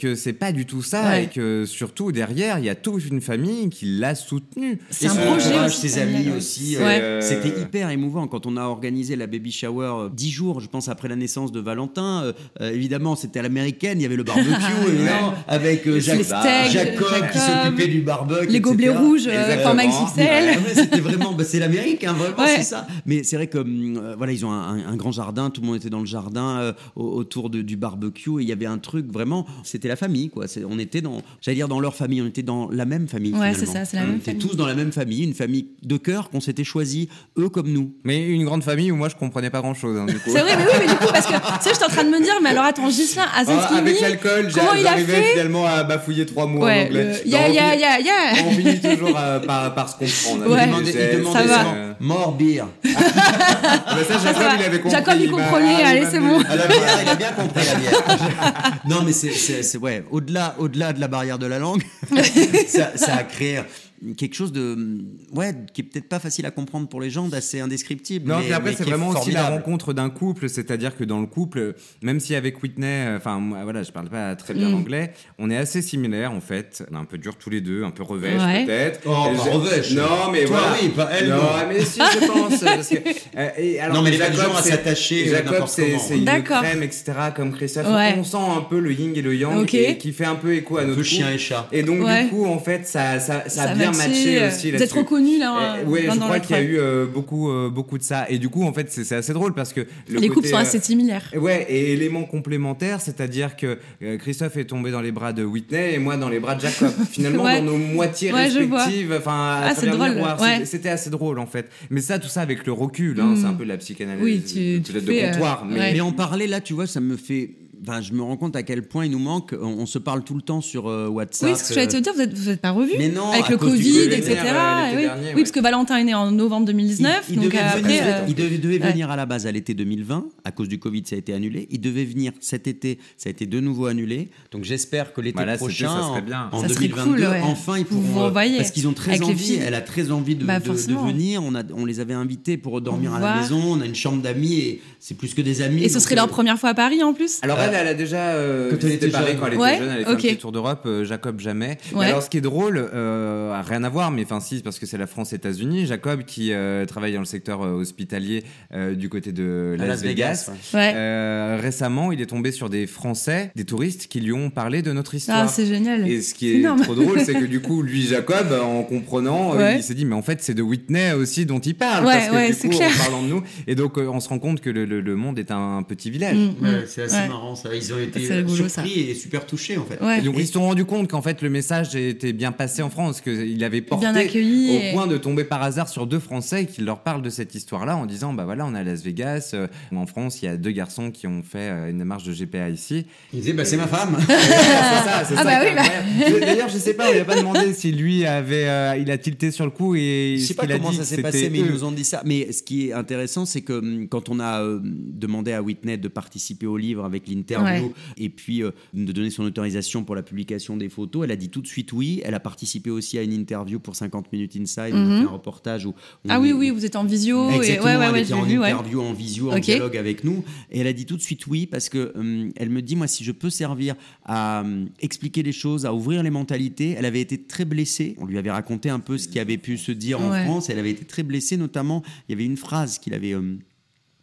que c'est pas du tout ça et que surtout derrière, il y a toute une famille qui l'a soutenu. C'est un projet. ses amis aussi. Euh, c'était hyper émouvant quand on a organisé la baby shower euh, dix jours, je pense, après la naissance de Valentin. Euh, évidemment, c'était à l'américaine, il y avait le barbecue avec Jacob, qui s'occupait du barbecue. Les gobelets rouges, format XXL. c'était vraiment, bah, c'est l'Amérique, hein, vraiment, c'est ça. Mais c'est vrai que hum, voilà, ils ont un, grand jardin, tout le monde était dans le jardin autour du barbecue et il y avait un truc vraiment, c'était la famille, quoi. On était dans, j'allais dire dans leur famille, on était dans la même famille. Ouais, c'est ça, c'est la même on était tous dans la même famille, une famille de cœur qu'on s'était choisi, eux comme nous. Mais une grande famille où moi je comprenais pas grand chose. Hein, c'est vrai, mais oui, mais du coup, parce que tu sais, j'étais en train de me dire, mais alors attends, Gislain, à ah, Avec l'alcool, j'arrivais finalement à bafouiller trois mots en anglais. On finit toujours euh, par, par, se comprendre. Ouais. Il demandait. Mort beer. Ah, ça, Jacob, il avait compris. Jacob, il comprenait, allez, c'est bon. Il a bien compris la bière. non, mais c'est ouais, au-delà au -delà de la barrière de la langue, ça, ça, a créé quelque chose de ouais qui est peut-être pas facile à comprendre pour les gens d'assez indescriptible non mais, après c'est vraiment aussi la rencontre d'un couple c'est-à-dire que dans le couple même si avec Whitney euh, enfin voilà je parle pas très bien mm. anglais on est assez similaires en fait on est un peu dur tous les deux un peu revêche peut-être. Oh pas revêche non mais Toi, voilà. oui pas elle non. mais si je pense parce que, euh, et, alors, non mais les gens à s'attacher Jacob c'est une crème etc comme Christophe. On sent un peu le yin et le yang qui fait un peu écho à notre chien et chat. Et donc du coup en fait ça ça, ça a bien matché aussi Vous êtes reconnu là. oui, je crois qu'il y a eu euh, beaucoup, euh, beaucoup de ça. Et du coup, en fait, c'est assez drôle parce que les couples sont assez similaires. Ouais, et éléments complémentaires, c'est-à-dire que euh, Christophe est tombé dans les bras de Whitney et moi dans les bras de Jacob. Finalement, dans nos moitiés respectives, enfin, ah, travers C'était assez drôle en fait. Mais ça, tout ça avec le recul, hein, c'est un peu de la psychanalyse, oui, tu, peut-être de comptoir. mais en parler là, tu vois, ça me fait je me rends compte à quel point il nous manque. On, se parle tout le temps sur euh, WhatsApp. Oui, ce que j'allais te dire, vous n'êtes vous pas revus Mais non, avec le Covid, etc. oui. parce que Valentin est né en novembre 2019. Il, donc devait, venir, euh, il devait, venir à la base à l'été 2020. À cause du Covid, ça a été annulé. Il devait venir cet été, ça a été de nouveau annulé. Donc j'espère que l'été prochain, en, 2022, enfin ils pourront. Vous parce qu'ils ont très envie. Elle a très envie de, bah, venir. On, a, on les avait invités pour dormir à la maison. On a une chambre d'amis et c'est plus que des amis. Et ce serait leur euh, première fois à Paris en plus Alors elle, a déjà quand elle était Paris quand elle était jeune, elle a fait un petit tour d'Europe. Jacob jamais. Alors ce qui est drôle, rien à voir, mais enfin si parce que c'est la France-États-Unis. Jacob qui travaille dans le secteur hospitalier du côté de Las, Vegas. récemment, il est tombé sur des Français, des touristes qui lui ont parlé de notre histoire. Ah, c'est génial. Et ce qui est, trop drôle, c'est que du coup, lui, Jacob, en comprenant, il s'est dit, mais en fait, c'est de Whitney aussi dont il parle. parce que du coup, en parlant de nous. Et donc, on se rend compte que le, monde est un, petit village. Mm, mm. c'est assez marrant, ça. Ils ont été surpris et super touchés, en fait. Et donc, ils se sont rendus compte qu'en fait, le message était bien passé en France, qu'il avait porté au point de tomber par hasard sur deux Français qui leur parlent de cette histoire-là en disant, bah voilà, on est à Las Vegas. Euh, en France, il y a deux garçons qui ont fait euh, une démarche de GPA ici. Ils disaient, bah c'est ma femme. c'est ça, c'est ah ça. Bah oui, bah. D'ailleurs, je sais pas, on lui a pas demandé si lui avait, euh, il a tilté sur le coup et. Je sais pas comment ça s'est passé, mais ils nous ont dit ça. Mais ce qui est intéressant, c'est que hum, quand on a euh, demandé à Whitney de participer au livre avec et puis euh, de donner son autorisation pour la publication des photos, elle a dit tout de suite oui. Elle a participé aussi à une interview pour 50 minutes inside. On a mhm. fait un reportage où. ah oui, oui, vous êtes en visio. Exactement, et... ouais, ouais, elle était en interview, en visio, en dialogue avec nous. Et elle a dit tout de suite oui parce que hum, elle me dit moi si je peux servir à hum, expliquer les choses, à ouvrir les mentalités. Elle avait été très blessée. On lui avait raconté un peu ce qui avait pu se dire en France. Elle avait été très blessée, notamment. Il y avait une phrase qu'il avait.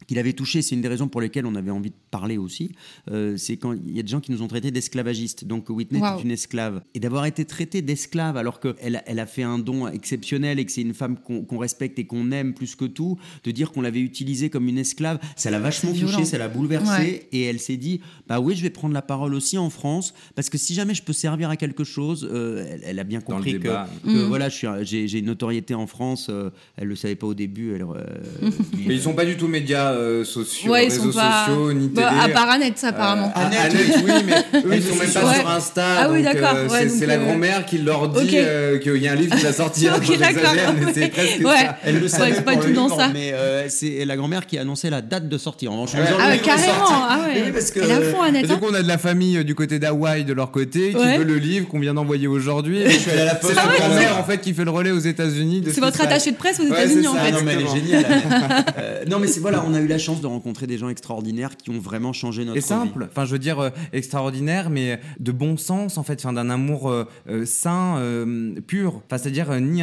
Qu'il avait touché, c'est une des raisons pour lesquelles on avait envie de parler aussi, euh, c'est quand il y a des gens qui nous ont traités d'esclavagistes. Donc Whitney est une esclave. Et d'avoir été traitée d'esclave alors qu'elle elle a fait un don exceptionnel et que c'est une femme qu'on respecte et qu'on aime plus que tout, de dire qu'on l'avait utilisée comme une esclave, ça l'a vachement touchée, ça l'a bouleversée. Et elle s'est dit, bah oui, je vais prendre la parole aussi en France, parce que si jamais je peux servir à quelque chose, euh, elle, a bien compris que, mm. voilà, j'ai une notoriété en France, euh, elle le savait pas au début. Elle, Mais ils sont pas du tout médias euh, sociaux, ouais, réseaux sociaux, ni bah, télé. à part Annette, apparemment. Euh, Annette, oui, mais eux, ils sont même pas sur Insta. Ah oui, d'accord. Euh, c'est la grand-mère qui leur dit qu'il y a un livre qui va sortir. ok, d'accord. C'est presque ça. Elle le savait pas tout dans ça. Mais c'est la grand-mère qui a annoncé la date de sortie. En revanche, ah carrément. Ah ouais. Parce que. Annette. Du coup, on a de la famille du côté d'Hawaï de leur côté qui veut le livre qu'on vient d'envoyer aujourd'hui. C'est la grand-mère en fait qui fait le relais aux États-Unis. C'est votre attaché de presse aux États-Unis en fait. Non, mais elle est géniale. Non, mais voilà, on a eu la chance de rencontrer des gens extraordinaires qui ont vraiment changé notre vie. Et simple, enfin je veux dire euh, extraordinaire, mais de bon sens en fait, enfin d'un amour euh, euh, sain, pur, enfin c'est-à-dire ni,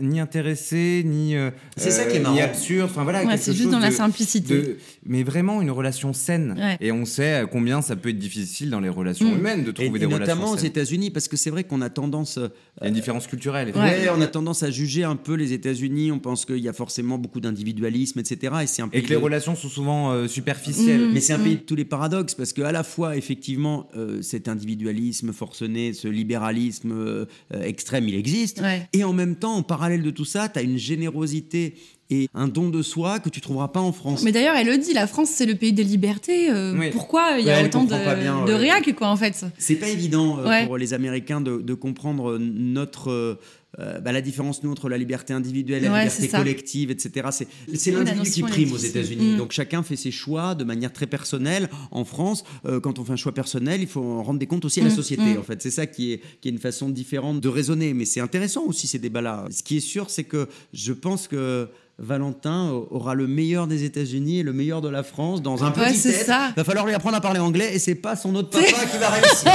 ni intéressé, ni c'est ça qui est marrant. ni absurde, enfin voilà. c'est juste dans la simplicité. mais vraiment une relation saine. Et on sait combien ça peut être difficile dans les relations mm. humaines de trouver des relations notamment aux États-Unis, parce que c'est vrai qu'on a tendance. Il y a une différence culturelle. Ouais, on a tendance à juger un peu les États-Unis. On pense qu'il y a forcément beaucoup d'individualisme, etc. Et c'est un peu. Et que les relations sont souvent euh, superficielles. Mm. Mais c'est un pays de tous les paradoxes parce qu'à la fois, effectivement, euh, cet individualisme forcené, ce libéralisme euh, extrême, il existe. Et en même temps, en parallèle de tout ça, tu as une générosité et un don de soi que tu trouveras pas en France. Mais d'ailleurs, elle le dit, la France c'est le pays des libertés. Pourquoi il y a autant de, de réac quoi en fait? C'est pas évident pour les Américains de, de comprendre notre euh, bah, la différence nous entre la liberté individuelle et la liberté collective, etc. C'est l'individu qui prime aux États-Unis. Mm. Donc chacun fait ses choix de manière très personnelle. En France, euh, quand on fait un choix personnel, il faut en rendre des comptes aussi à la mm. société. Mm. En fait, c'est ça qui est, qui est une façon différente de raisonner. Mais c'est intéressant aussi ces débats-là. Ce qui est sûr, c'est que je pense que Valentin aura le meilleur des États-Unis et le meilleur de la France dans un petit tête. Ça. Va falloir lui apprendre à parler anglais et c'est pas son autre papa qui va réussir.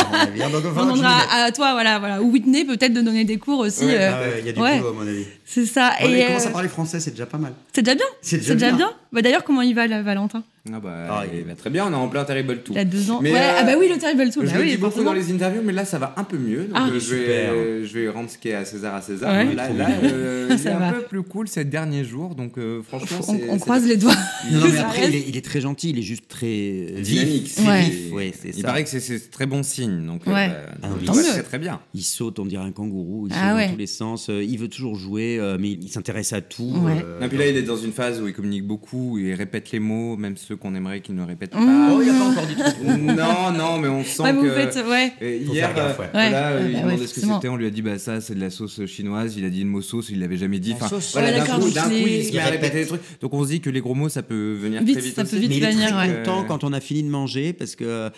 on demandera à toi, voilà, voilà, ou Whitney peut-être de donner des cours aussi. Euh, ah il y a du boulot à mon avis. C'est ça. et il commence à euh, parler français, c'est déjà pas mal. C'est déjà bien. C'est déjà, bien. Bah, D'ailleurs, comment il va, là, Valentin? Ah bah, ah, il va très bien, on est en plein Terrible 2. Il a deux ans. Mais ouais, ah bah oui, le Terrible 2. Je bah, le dis beaucoup dans les interviews, mais là, ça va un peu mieux. Donc, ah, euh, je, vais, je vais rendre ce qui est à César à César. là, là euh, c'est un peu plus cool ces derniers jours. Donc, euh, franchement, on, on croise les doigts. Non, mais après, il est, très gentil, il est juste très dynamique. Ouais. il paraît que c'est très bon signe. Donc, ouais. très, très bien. Il saute, on dirait un kangourou. Il saute dans tous les sens. Il veut toujours jouer, mais il s'intéresse à tout. Et puis là, il est dans une phase où il communique beaucoup, il répète les mots, même ceux qu'on aimerait qu'il ne répète pas. Oh, il n'y a pas encore du tout. non, non, mais on sent ouais, que. Faites, ouais. Hier, euh, voilà, ouais, il bah, demandait ce que c'était. On lui a dit, bah ça, c'est de la sauce chinoise. Il a dit le mot sauce, il l'avait jamais dit. Enfin, voilà, d'un coup, d'un coup, il se met à répéter des trucs. Donc on se dit que les gros mots, ça peut venir très vite. Ça peut vite mais venir. Il est très content quand on a fini de manger parce que euh,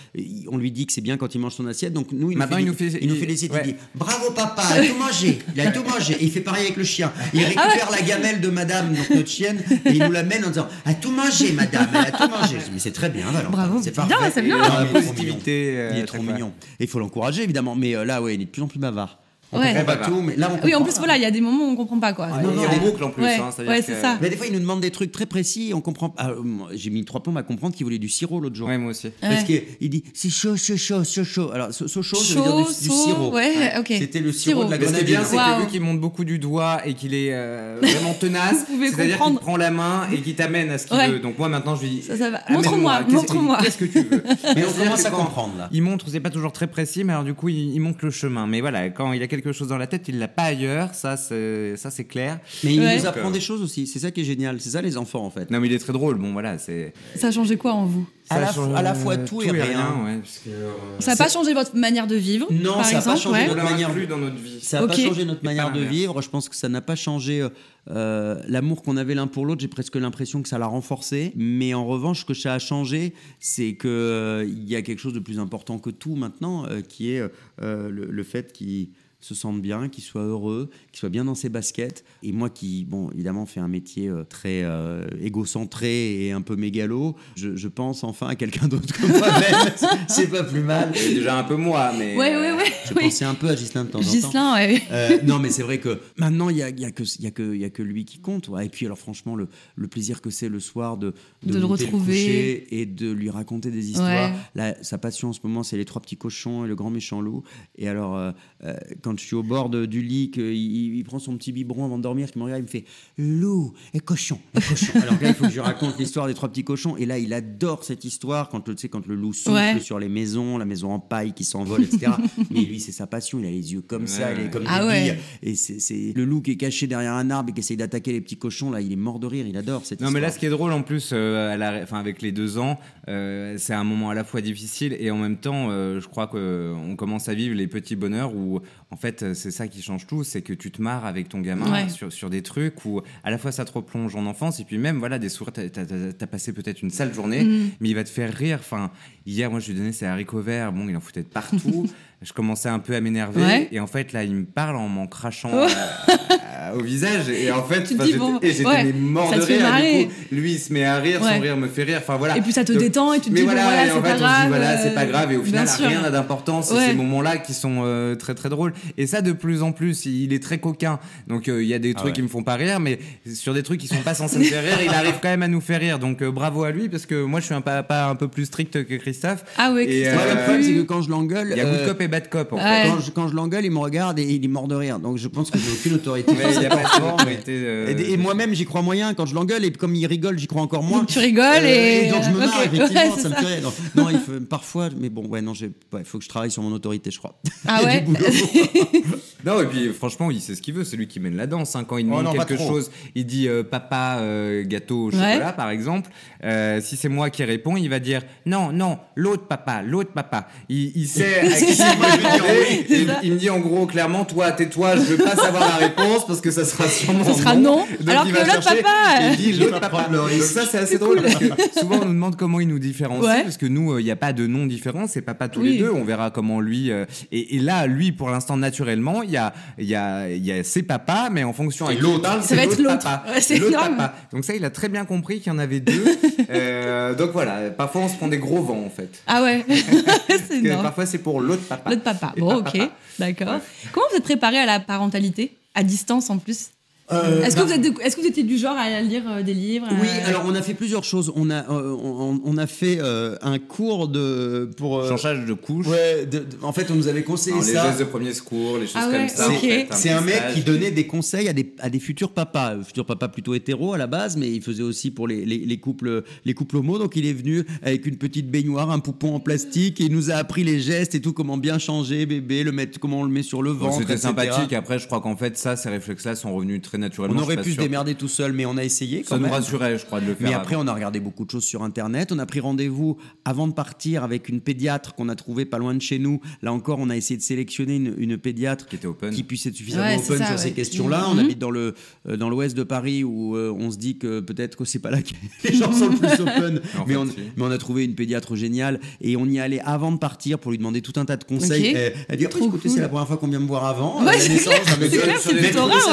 on lui dit que c'est bien quand il mange son assiette. Donc nous, il nous fait, il nous fait les Il dit, bravo papa, il a tout mangé, il a tout mangé. Et il fait pareil avec le chien. Il ah récupère la gamelle de Madame, donc notre chienne, et il nous la mène en disant, a tout mangé, Madame, elle a manger. Mais c'est très bien, Valentin. Bravo. C'est Bien, parfait. c'est bien. Il est La trop positivité, mignon. euh, Il est trop mignon. Et il faut l'encourager, évidemment. Mais euh, là, ouais, il est de plus en plus bavard. On Ouais. comprend pas Bavard. tout, mais là, on Oui, en plus, voilà, il y a des moments où on comprend pas quoi. Ouais, non, et non, en mais- boucle en plus. Ouais, hein, que- ça. Mais des fois, il nous demande des trucs très précis. On comprend. Ah, J'ai mis trois plombes à comprendre qu'il voulait du sirop l'autre jour. Ouais, moi aussi. Parce qu'il dit c'est chaud, chaud, chaud, chaud, chaud. Alors, so, so chaud, ça veut dire Chaud, du, du chaud, sirop. ouais, ok. C'était le sirop, Sirop. de la Mais ce qui est grenadine. bien, c'est Waouh. que vu qu'il monte beaucoup du doigt et qu'il est euh, vraiment tenace, c'est-à-dire qu'il prend la main et qu'il t'amène à ce qu'il Ouais. veut. Donc moi maintenant je lui dis Montre-moi, qu'est-ce que- montre-moi. Qu'est-ce que tu veux? Mais on commence à comprendre là. Il montre, c'est pas toujours très précis, mais alors du coup il, il montre le chemin. Mais voilà, quand il a quelque chose dans la tête, il l'a pas ailleurs. Ça c'est ça c'est clair. Mais il Ouais. nous apprend des choses aussi. C'est ça qui est génial. C'est ça les enfants en fait. Non mais il est très drôle. Bon voilà, c'est Ça a changé quoi en vous? À ça la change, fois- à la fois tout et rien. ouais, parce que, euh, Ça n'a pas changé votre manière de vivre Non, par ça a pas changé ouais. notre manière- dans notre vie. Ça n'a Ok. pas changé notre Et manière de vivre. Je pense que ça n'a pas changé euh, euh, l'amour qu'on avait l'un pour l'autre. J'ai presque l'impression que ça l'a renforcé. Mais en revanche, ce que ça a changé, c'est que euh, il y a quelque chose de plus important que tout maintenant, euh, qui est euh, le, le fait qu'il se sente bien, qu'il soit heureux, qu'il soit bien dans ses baskets. Et moi qui, bon, évidemment, fais un métier euh, très euh, égocentré et un peu mégalo, je, je pense enfin à quelqu'un d'autre que moi-même. C'est pas plus mal. C'est déjà un peu moi, mais Ouais, ouais, ouais. Je oui. pensais un peu à Gislain de temps en temps. Gislain, ouais. Euh, non, mais c'est vrai que maintenant, il n'y a, y a, que- il y a, que- il y a que lui qui compte. ouais. Et puis, alors, franchement, le, le plaisir que c'est le soir de, De le retrouver. et de lui raconter des histoires. Ouais. Là, sa passion en ce moment, c'est les trois petits cochons et le grand méchant loup. Et alors, euh, euh, quand je suis au bord de- du lit, qu'il il, il prend son petit biberon avant de dormir, qu'il me regarde, il me fait loup et cochon, et cochon. alors là, il faut que je raconte l'histoire des trois petits cochons. Et là, il adore cette histoire quand, le- tu sais, quand le loup souffle Ouais. sur les maisons, la maison en paille qui s'envole, etc. mais lui, c'est sa passion. Il a les yeux comme ça, il est comme Ah des ouais. Et c'est le loup qui est caché derrière un arbre et qui essaye d'attaquer les petits cochons. Là, il est mort de rire. Il adore cette Non, histoire. mais là, ce qui est drôle en plus, euh, à la- enfin, avec les deux ans, euh, c'est un moment à la fois difficile et en même temps, euh, je crois qu'on commence à vivre les petits bonheurs où, en fait, euh, c'est ça qui change tout, c'est que tu te marres avec ton gamin Ouais. sur, sur des trucs où à la fois ça te replonge en enfance et puis même, voilà, des sourires, t'as passé peut-être une sale journée, Mhm. mais il va te faire rire. Enfin, hier, moi, je lui donnais ses haricots verts, bon, il en foutait de partout. je commençais un peu à m'énerver Ouais. et en fait, là, il me parle en m'en crachant euh, euh, au visage et en fait, Tu te enfin, dis, j'étais- bon, et ouais, mort ça de rire. et. Du coup, lui, il se met à rire, Ouais. son rire me fait rire. Enfin voilà. Et puis ça te Donc- détend et tu te dis, voilà, bon, voilà, et c'est en pas fait, on se grave. dit, voilà, c'est pas euh, grave. Et au final, rien n'a d'importance. C'est Ouais. ces moments-là qui sont euh, très très drôles. Et ça, de plus en plus, il est très coquin. Donc euh, il y a des trucs ouais. qui me font pas rire, mais sur des trucs qui sont pas censés me faire rire, il arrive quand même à nous faire rire. Donc euh, bravo à lui, parce que moi, je suis un papa un peu plus strict que Christophe. Ah ouais, Et, Christophe euh, le problème, c'est que quand je l'engueule, Il y a bad cop en Ouais. fait. quand je, quand je l'engueule, il me regarde et il est mort de rire. Donc je pense que j'ai aucune autorité. Ouais, il y a pas Fort, mais- d'autorité, euh, Et, et moi-même, j'y crois moyen quand je l'engueule, et comme il rigole, j'y crois encore moins. Donc tu rigoles Euh, et- donc je me marre, ok, effectivement, ouais, ça me fait rire. Non, non, il faut, parfois, mais bon, ouais, non, il faut que je travaille sur mon autorité, je crois. Ah ouais. Non, et puis franchement, il sait ce qu'il veut, c'est lui qui mène la danse. hein. Quand il Oh demande quelque chose, il dit euh, papa, euh, gâteau au Ouais. chocolat, par exemple. Euh, si c'est moi qui réponds, il va dire non, non, l'autre papa, l'autre papa. Il, il sait à qui ça. Il, ça. il me dit en gros, clairement, toi, tais-toi, je veux pas savoir la réponse parce que ça sera sûrement Ce sera non. Donc, Alors il que va l'autre chercher papa, et il dit l'autre pas papa. prendre le Donc risque. ça, c'est assez drôle parce que souvent on nous demande comment il nous différencie Ouais. parce que nous, euh, il n'y a pas de nom différent, c'est papa tous Oui. les deux. On verra comment lui. euh, et, et là, lui, pour l'instant, naturellement, il y a, il y, a, il y a ses papas, mais en fonction parle, Ça c'est va être l'autre. papa. Ouais, c'est L'autre papa. Donc ça, il a très bien compris qu'il y en avait deux. Euh, donc voilà, parfois on se prend des gros vents en fait. Ah ouais, parfois c'est pour l'autre papa. L'autre papa. Bon, ok, d'accord. Comment vous êtes préparé à la parentalité à distance en plus? Euh, Est-ce bah, que vous êtes, de- est-ce que vous étiez du genre à lire euh, des livres Oui, euh, alors on a fait plusieurs choses. On a, euh, on, on a fait euh, un cours de pour. euh, Changeage de couche. ouais, de- de- en fait, on nous avait conseillé les ça. gestes de premier secours, les choses Ah ouais, comme ça. en ok. fait, C'est un mec qui donnait des conseils à des, à des futurs papas, futurs papas plutôt hétéros à la base, mais il faisait aussi pour les, les, les couples les couples homo. Donc il est venu avec une petite baignoire, un poupon en plastique, et il nous a appris les gestes et tout, comment bien changer bébé, le mettre, comment on le met sur le Bon, ventre. C'était sympathique. Après, je crois qu'en fait, ça, ces réflexes-là sont revenus très naturellement. On aurait pu se démerder tout seul, mais on a essayé quand Ça nous rassurait, je crois, de le faire. Mais après, avant. on a regardé beaucoup de choses sur Internet. On a pris rendez-vous avant de partir avec une pédiatre qu'on a trouvée pas loin de chez nous. Là encore, on a essayé de sélectionner une, une pédiatre Qui était open. qui puisse être suffisamment Ouais, open ça, sur ouais. ces questions-là. Mhm. On habite dans le euh, dans l'ouest de Paris où euh, on se dit que peut-être que c'est pas là que les gens sont le plus open. En mais, fait, on, si. mais on a trouvé une pédiatre géniale et on y allait avant de partir pour lui demander tout un tas de conseils. Elle, elle dit Trop écoutez, cool. c'est la première fois qu'on vient me voir avant. Ouais, la c'est naissance. clair, c'est clair, Mais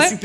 c'est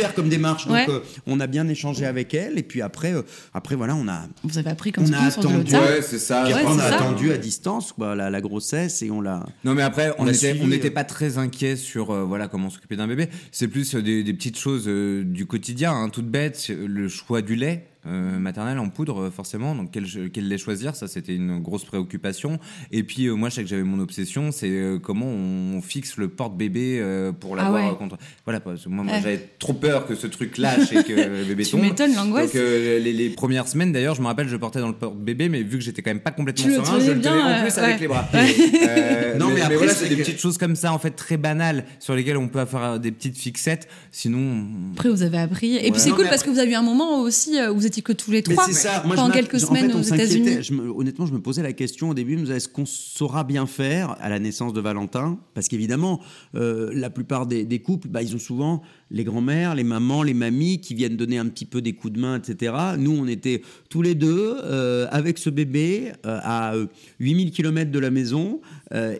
ouais. Donc, on a bien échangé avec elle. Et puis après, après voilà, on a. Vous avez appris comme on a attendu. Ouais, c'est ça. on a attendu à distance la, la, grossesse et on l'a. Non, mais après, on n'était pas très inquiet sur voilà comment s'occuper d'un bébé. C'est plus des, petites choses du quotidien, hein, toutes bêtes. Le choix du lait. Euh, maternelle en poudre, euh, forcément. Donc, quel, quel lait choisir? Ça, c'était une grosse préoccupation. Et puis, euh, moi, je sais que j'avais mon obsession c'est comment on, fixe le porte-bébé pour ah l'avoir contre. Voilà, moi, moi j'avais trop peur que ce truc lâche et que le bébé tombe. Tu m'étonnes l'angoisse. Donc, les, premières semaines, d'ailleurs, je me rappelle, je portais dans le porte-bébé, mais vu que j'étais quand même pas complètement serein, je le tenais en plus avec les bras. non, mais, après, voilà, c'est des petites choses comme ça, en fait, très banales, sur lesquelles on peut faire des petites fixettes. Sinon. Après, vous avez appris. Et puis, c'est cool parce que vous avez eu un moment aussi où vous étiez que tous les trois ça. pendant quelques semaines aux États-Unis. Honnêtement, je me posais la question au début, est-ce qu'on saura bien faire à la naissance de Valentin? Parce qu'évidemment, euh, la plupart des, couples, bah, ils ont souvent les grands-mères, les mamans, les mamies qui viennent donner un petit peu des coups de main, etc. Nous, on était tous les deux euh, avec ce bébé euh, à 8000 km de la maison.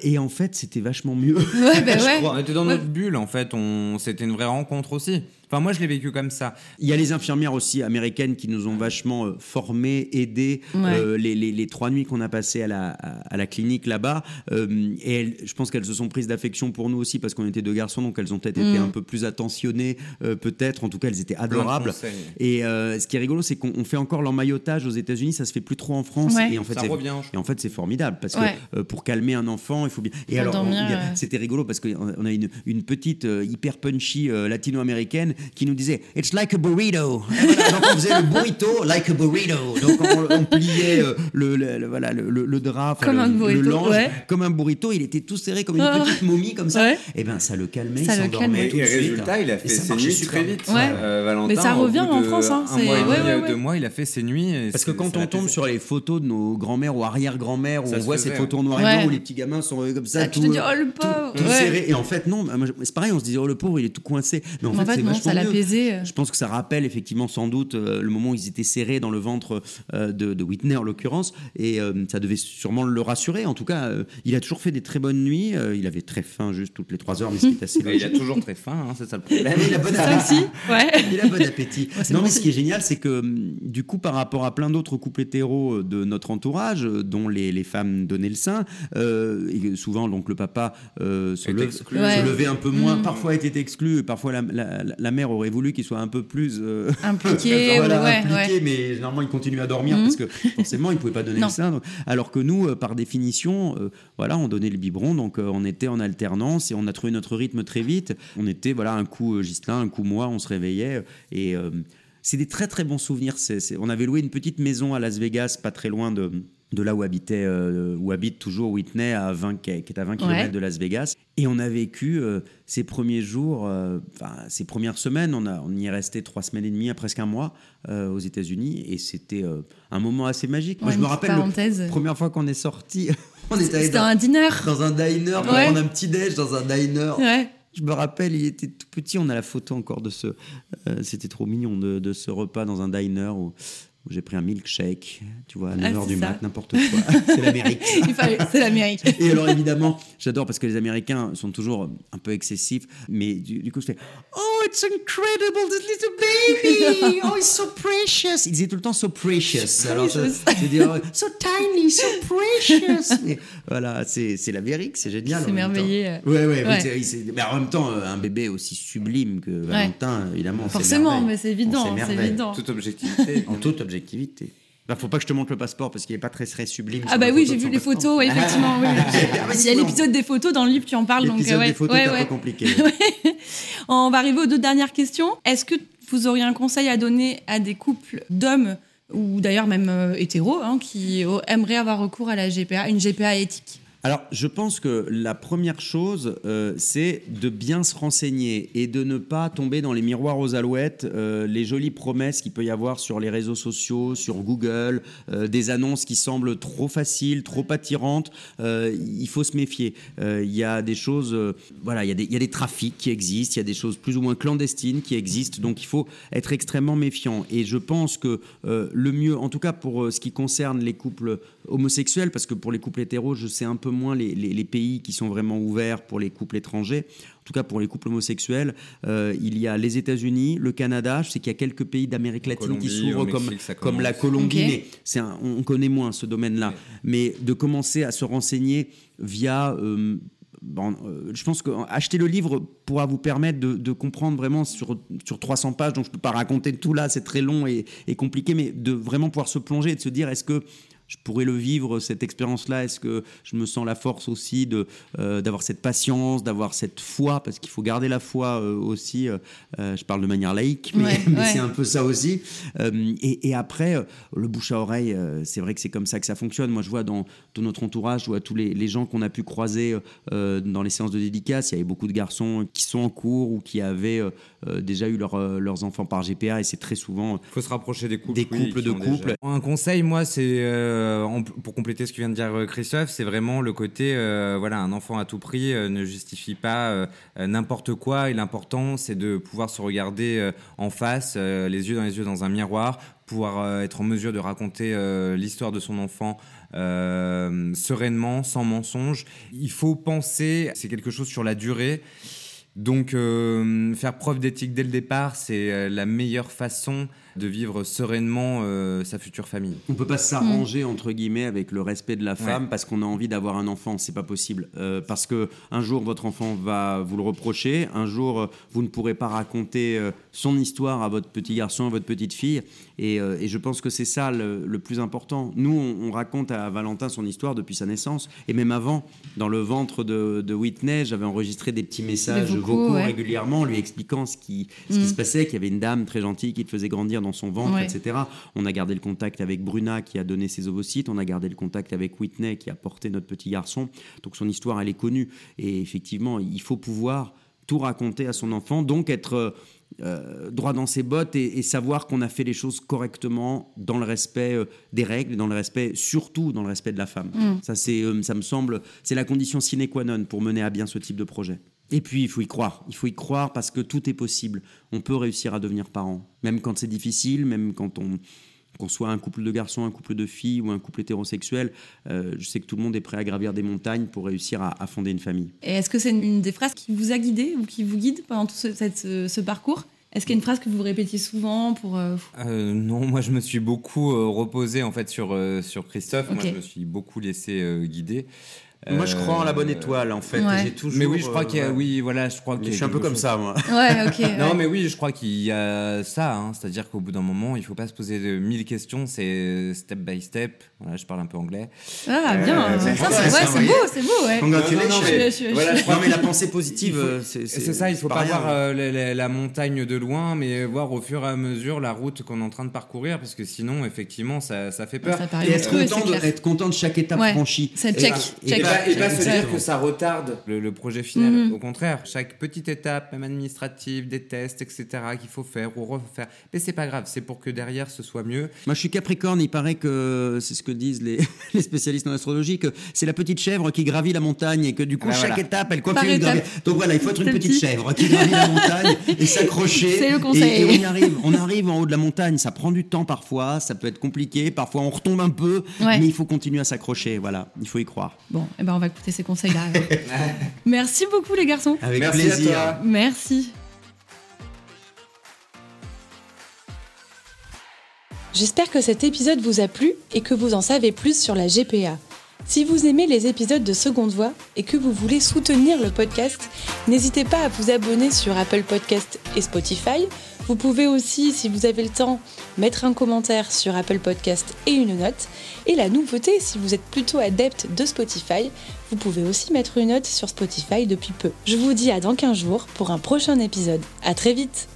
et en fait, c'était vachement mieux. Ouais, ben ouais. On était dans notre bulle, en fait. On... C'était une vraie rencontre aussi. Enfin, moi, je l'ai vécu comme ça. Il y a les infirmières aussi américaines qui nous ont vachement euh, formés, aidés. Euh, les, les, les, trois nuits qu'on a passées à la, à, la clinique là-bas. Euh, et elles, je pense qu'elles se sont prises d'affection pour nous aussi parce qu'on était deux garçons, donc elles ont peut-être été mm. un peu plus attentionnées, peut-être. En tout cas, elles étaient adorables. Et ce qui est rigolo, c'est qu'on fait encore l'emmaillotage aux États-unis. Ça se fait plus trop en France. Et en fait, ça revient. Et en fait, c'est formidable parce que pour calmer un enfant, il faut bien. Et alors, c'était rigolo parce qu'on a une, une petite hyper punchy latino-américaine qui nous disait It's like a burrito. donc on faisait le burrito like a burrito. Donc on, pliait euh, le, le, voilà, le, le drap, comme un burrito, comme un burrito. Il était tout serré comme une ah. petite momie comme ça. Et eh ben ça le calmait, ça il s'endormait tout de suite. résultat, il a fait ses nuits très vite. Euh, Valentin, Mais ça revient en France. Hein, un mois et demi, deux mois, il a fait ses nuits. Parce que quand on tombe sur les photos de nos grands-mères ou arrière-grand-mères, où on voit ces photos en noir et blanc où les petits gamins sont comme ça, ah, tout oh, serré. Et en fait, non, c'est pareil, on se disait, oh le pauvre, il est tout coincé. Mais en fait, c'est vachement euh. Je pense que ça rappelle effectivement sans doute euh, le moment où ils étaient serrés dans le ventre euh, de, Whitney en l'occurrence, et ça devait sûrement le rassurer. En tout cas, il a toujours fait des très bonnes nuits. il avait très faim juste toutes les trois heures, mais c'était assez Il a toujours très faim, hein, c'est ça le problème. il a bon appétit. il a bon appétit. non, mais ce qui est génial, c'est que hum, du coup, par rapport à plein d'autres couples hétéros de notre entourage, dont les, femmes donnaient le sein, et souvent donc le papa se, levait un peu moins, mmh. parfois était exclu, parfois la, la mère aurait voulu qu'il soit un peu plus euh, impliqué, impliqué mais généralement il continue à dormir parce que forcément il pouvait pas donner le sein. alors que nous, euh, par définition, euh, voilà, on donnait le biberon, donc on était en alternance et on a trouvé notre rythme très vite. On était voilà un coup Gislain, un coup moi, on se réveillait et c'est des très très bons souvenirs. on avait loué une petite maison à Las Vegas, pas très loin de de là où habitait euh, où habite toujours Whitney à 20 qui est à 20 km de Las Vegas. Et on a vécu euh, ces premiers jours euh, enfin ces premières semaines. On a on y est resté trois semaines et demie à presque un mois aux États-Unis. Et c'était un moment assez magique. Moi je me rappelle la première fois qu'on est sorti on était dans un dîner dans un diner pour prendre un petit déj dans un diner. Je me rappelle, il était tout petit. On a la photo encore de ce. C'était trop mignon de, de, ce repas dans un diner où j'ai pris un milkshake, tu vois, à 9h ah, du mat, n'importe quoi. c'est l'Amérique. c'est l'Amérique. Et alors, évidemment, j'adore parce que les Américains sont toujours un peu excessifs, mais du, coup, je fais Oh, it's incredible, this little baby! Oh, it's so precious! Ils disaient tout le temps so precious. Alors, je, je dis oh, So tiny, so precious! voilà, c'est l'Amérique, c'est génial. C'est merveilleux. Ouais, ouais, ouais. Mais, en même temps, un bébé aussi sublime que Valentin, évidemment. Forcément, mais c'est évident. C'est évident. Toute objectivité. en toute objectivité objectivité. Bah, faut pas que je te montre le passeport parce qu'il est pas très, très sublime. Ah bah oui, j'ai vu les photos, effectivement. oui. Il y a l'épisode des photos dans le livre, tu en parles. L'épisode ouais, des photos ouais, peu compliqué. On va arriver aux deux dernières questions. Est-ce que vous auriez un conseil à donner à des couples d'hommes ou d'ailleurs même euh, hétéros hein, qui aimeraient avoir recours à la GPA, une GPA éthique? Alors, je pense que la première chose, euh, c'est de bien se renseigner et de ne pas tomber dans les miroirs aux alouettes, euh, les jolies promesses qu'il peut y avoir sur les réseaux sociaux, sur Google, euh, des annonces qui semblent trop faciles, trop attirantes. il faut se méfier. Il y a des choses, voilà, il y, y a des trafics qui existent, il y a des choses plus ou moins clandestines qui existent, donc il faut être extrêmement méfiant. Et je pense que le mieux, en tout cas pour ce qui concerne les couples homosexuels, parce que pour les couples hétéros, je sais un peu moins les, les, pays qui sont vraiment ouverts pour les couples étrangers. En tout cas, pour les couples homosexuels, euh, il y a les États-Unis, le Canada. Je sais qu'il y a quelques pays d'Amérique latine qui s'ouvrent comme, comme la Colombie, mais on connaît moins ce domaine-là. Mais de commencer à se renseigner via euh, Bon, euh, je pense qu'acheter le livre pourra vous permettre de, comprendre vraiment sur, sur 300 pages, donc je ne peux pas raconter tout là, c'est très long et, et, compliqué, mais de vraiment pouvoir se plonger et de se dire est-ce que je pourrais le vivre, cette expérience-là Est-ce que je me sens la force aussi de, euh, d'avoir cette patience, d'avoir cette foi? Parce qu'il faut garder la foi euh, aussi. Euh, je parle de manière laïque, mais, c'est un peu ça aussi. Et, après, le bouche à oreille, c'est vrai que c'est comme ça que ça fonctionne. Moi, je vois dans tout notre entourage, je vois tous les, les gens qu'on a pu croiser dans les séances de dédicace, il y avait beaucoup de garçons qui sont en cours ou qui avaient déjà eu leurs enfants par GPA, et c'est très souvent... Il faut se rapprocher des couples. Des couples de couples. Un conseil, moi, c'est euh, pour compléter ce que vient de dire euh, Christophe, c'est vraiment le côté, euh, voilà, un enfant à tout prix ne justifie pas n'importe quoi. Et l'important, c'est de pouvoir se regarder en face, les yeux dans les yeux, dans un miroir, pouvoir être en mesure de raconter l'histoire de son enfant sereinement, sans mensonge. Il faut penser, c'est quelque chose sur la durée. Donc, faire preuve d'éthique dès le départ, c'est la meilleure façon de vivre sereinement euh, sa future famille. On peut pas s'arranger entre guillemets avec le respect de la femme parce qu'on a envie d'avoir un enfant, c'est pas possible. Euh, parce que un jour votre enfant va vous le reprocher, un jour euh, vous ne pourrez pas raconter son histoire à votre petit garçon, à votre petite fille, et, je pense que c'est ça le, plus important. Nous, on, raconte à Valentin son histoire depuis sa naissance, et même avant, dans le ventre de, Whitney, j'avais enregistré des petits messages vocaux, régulièrement, lui expliquant ce qui, ce qui mm. se passait, qu'il y avait une dame très gentille qui te faisait grandir dans son ventre, etc. On a gardé le contact avec Bruna qui a donné ses ovocytes, on a gardé le contact avec Whitney qui a porté notre petit garçon. Donc son histoire, elle est connue. Et effectivement, il faut pouvoir tout raconter à son enfant, donc être euh, droit dans ses bottes et, savoir qu'on a fait les choses correctement dans le respect euh, des règles, dans le respect, surtout dans le respect de la femme. Mm. Ça, c'est, euh, ça me semble, c'est la condition sine qua non pour mener à bien ce type de projet. Et puis, il faut y croire. Il faut y croire parce que tout est possible. On peut réussir à devenir parent. Même quand c'est difficile, même quand on, qu'on soit un couple de garçons, un couple de filles ou un couple hétérosexuel, euh, je sais que tout le monde est prêt à gravir des montagnes pour réussir à, fonder une famille. Et est-ce que c'est une des phrases qui vous a guidé ou qui vous guide pendant tout ce, parcours? Est-ce qu'il y a une phrase que vous répétiez souvent pour euh, euh, Non, moi je me suis beaucoup reposé en fait sur sur Christophe. Moi je me suis beaucoup laissé guider. Moi, je crois en la bonne étoile, en fait. J'ai toujours. Mais oui, je crois qu'il y a. Oui, voilà, je crois que. Je suis un peu comme ça, moi. Ouais, ok. non, mais oui, je crois qu'il y a ça. Hein. C'est-à-dire qu'au bout d'un moment, il ne faut pas se poser de mille questions. C'est step by step. Voilà, je parle un peu anglais. Ah, bien. Euh, c'est beau, c'est beau. Ouais. Congratulations. Voilà, je crois, mais la pensée positive, c'est ça. Il ne faut pas, voir euh, la, montagne de loin, mais voir au fur et à mesure la route qu'on est en train de parcourir, parce que sinon, effectivement, ça, ça fait peur. et être content, de, être content de chaque étape franchie. C'est check. Check et pas se dire que ça retarde le, projet final. Mhm. Au contraire, chaque petite étape, même administrative, des tests, etc., qu'il faut faire ou refaire. Mais c'est pas grave, c'est pour que derrière ce soit mieux. Moi, je suis Capricorne, il paraît que c'est ce que disent les, les spécialistes en astrologie, que c'est la petite chèvre qui gravit la montagne et que du coup, ah, chaque étape, elle continue de gravir. Donc voilà, il faut être une petite chèvre qui gravit la montagne et s'accrocher. C'est le conseil. Et, on y arrive. On arrive en haut de la montagne, ça prend du temps parfois, ça peut être compliqué, parfois on retombe un peu, mais il faut continuer à s'accrocher. Voilà, il faut y croire. Bon, eh ben on va ces conseils-là. Merci beaucoup les garçons. Avec Merci plaisir. Merci. J'espère que cet épisode vous a plu et que vous en savez plus sur la GPA. Si vous aimez les épisodes de Seconde Voix et que vous voulez soutenir le podcast, n'hésitez pas à vous abonner sur Apple Podcast et Spotify. Vous pouvez aussi, si vous avez le temps, mettre un commentaire sur Apple Podcast et une note. Et la nouveauté, si vous êtes plutôt adepte de Spotify, vous pouvez aussi mettre une note sur Spotify depuis peu. Je vous dis à dans 15 jours pour un prochain épisode. À très vite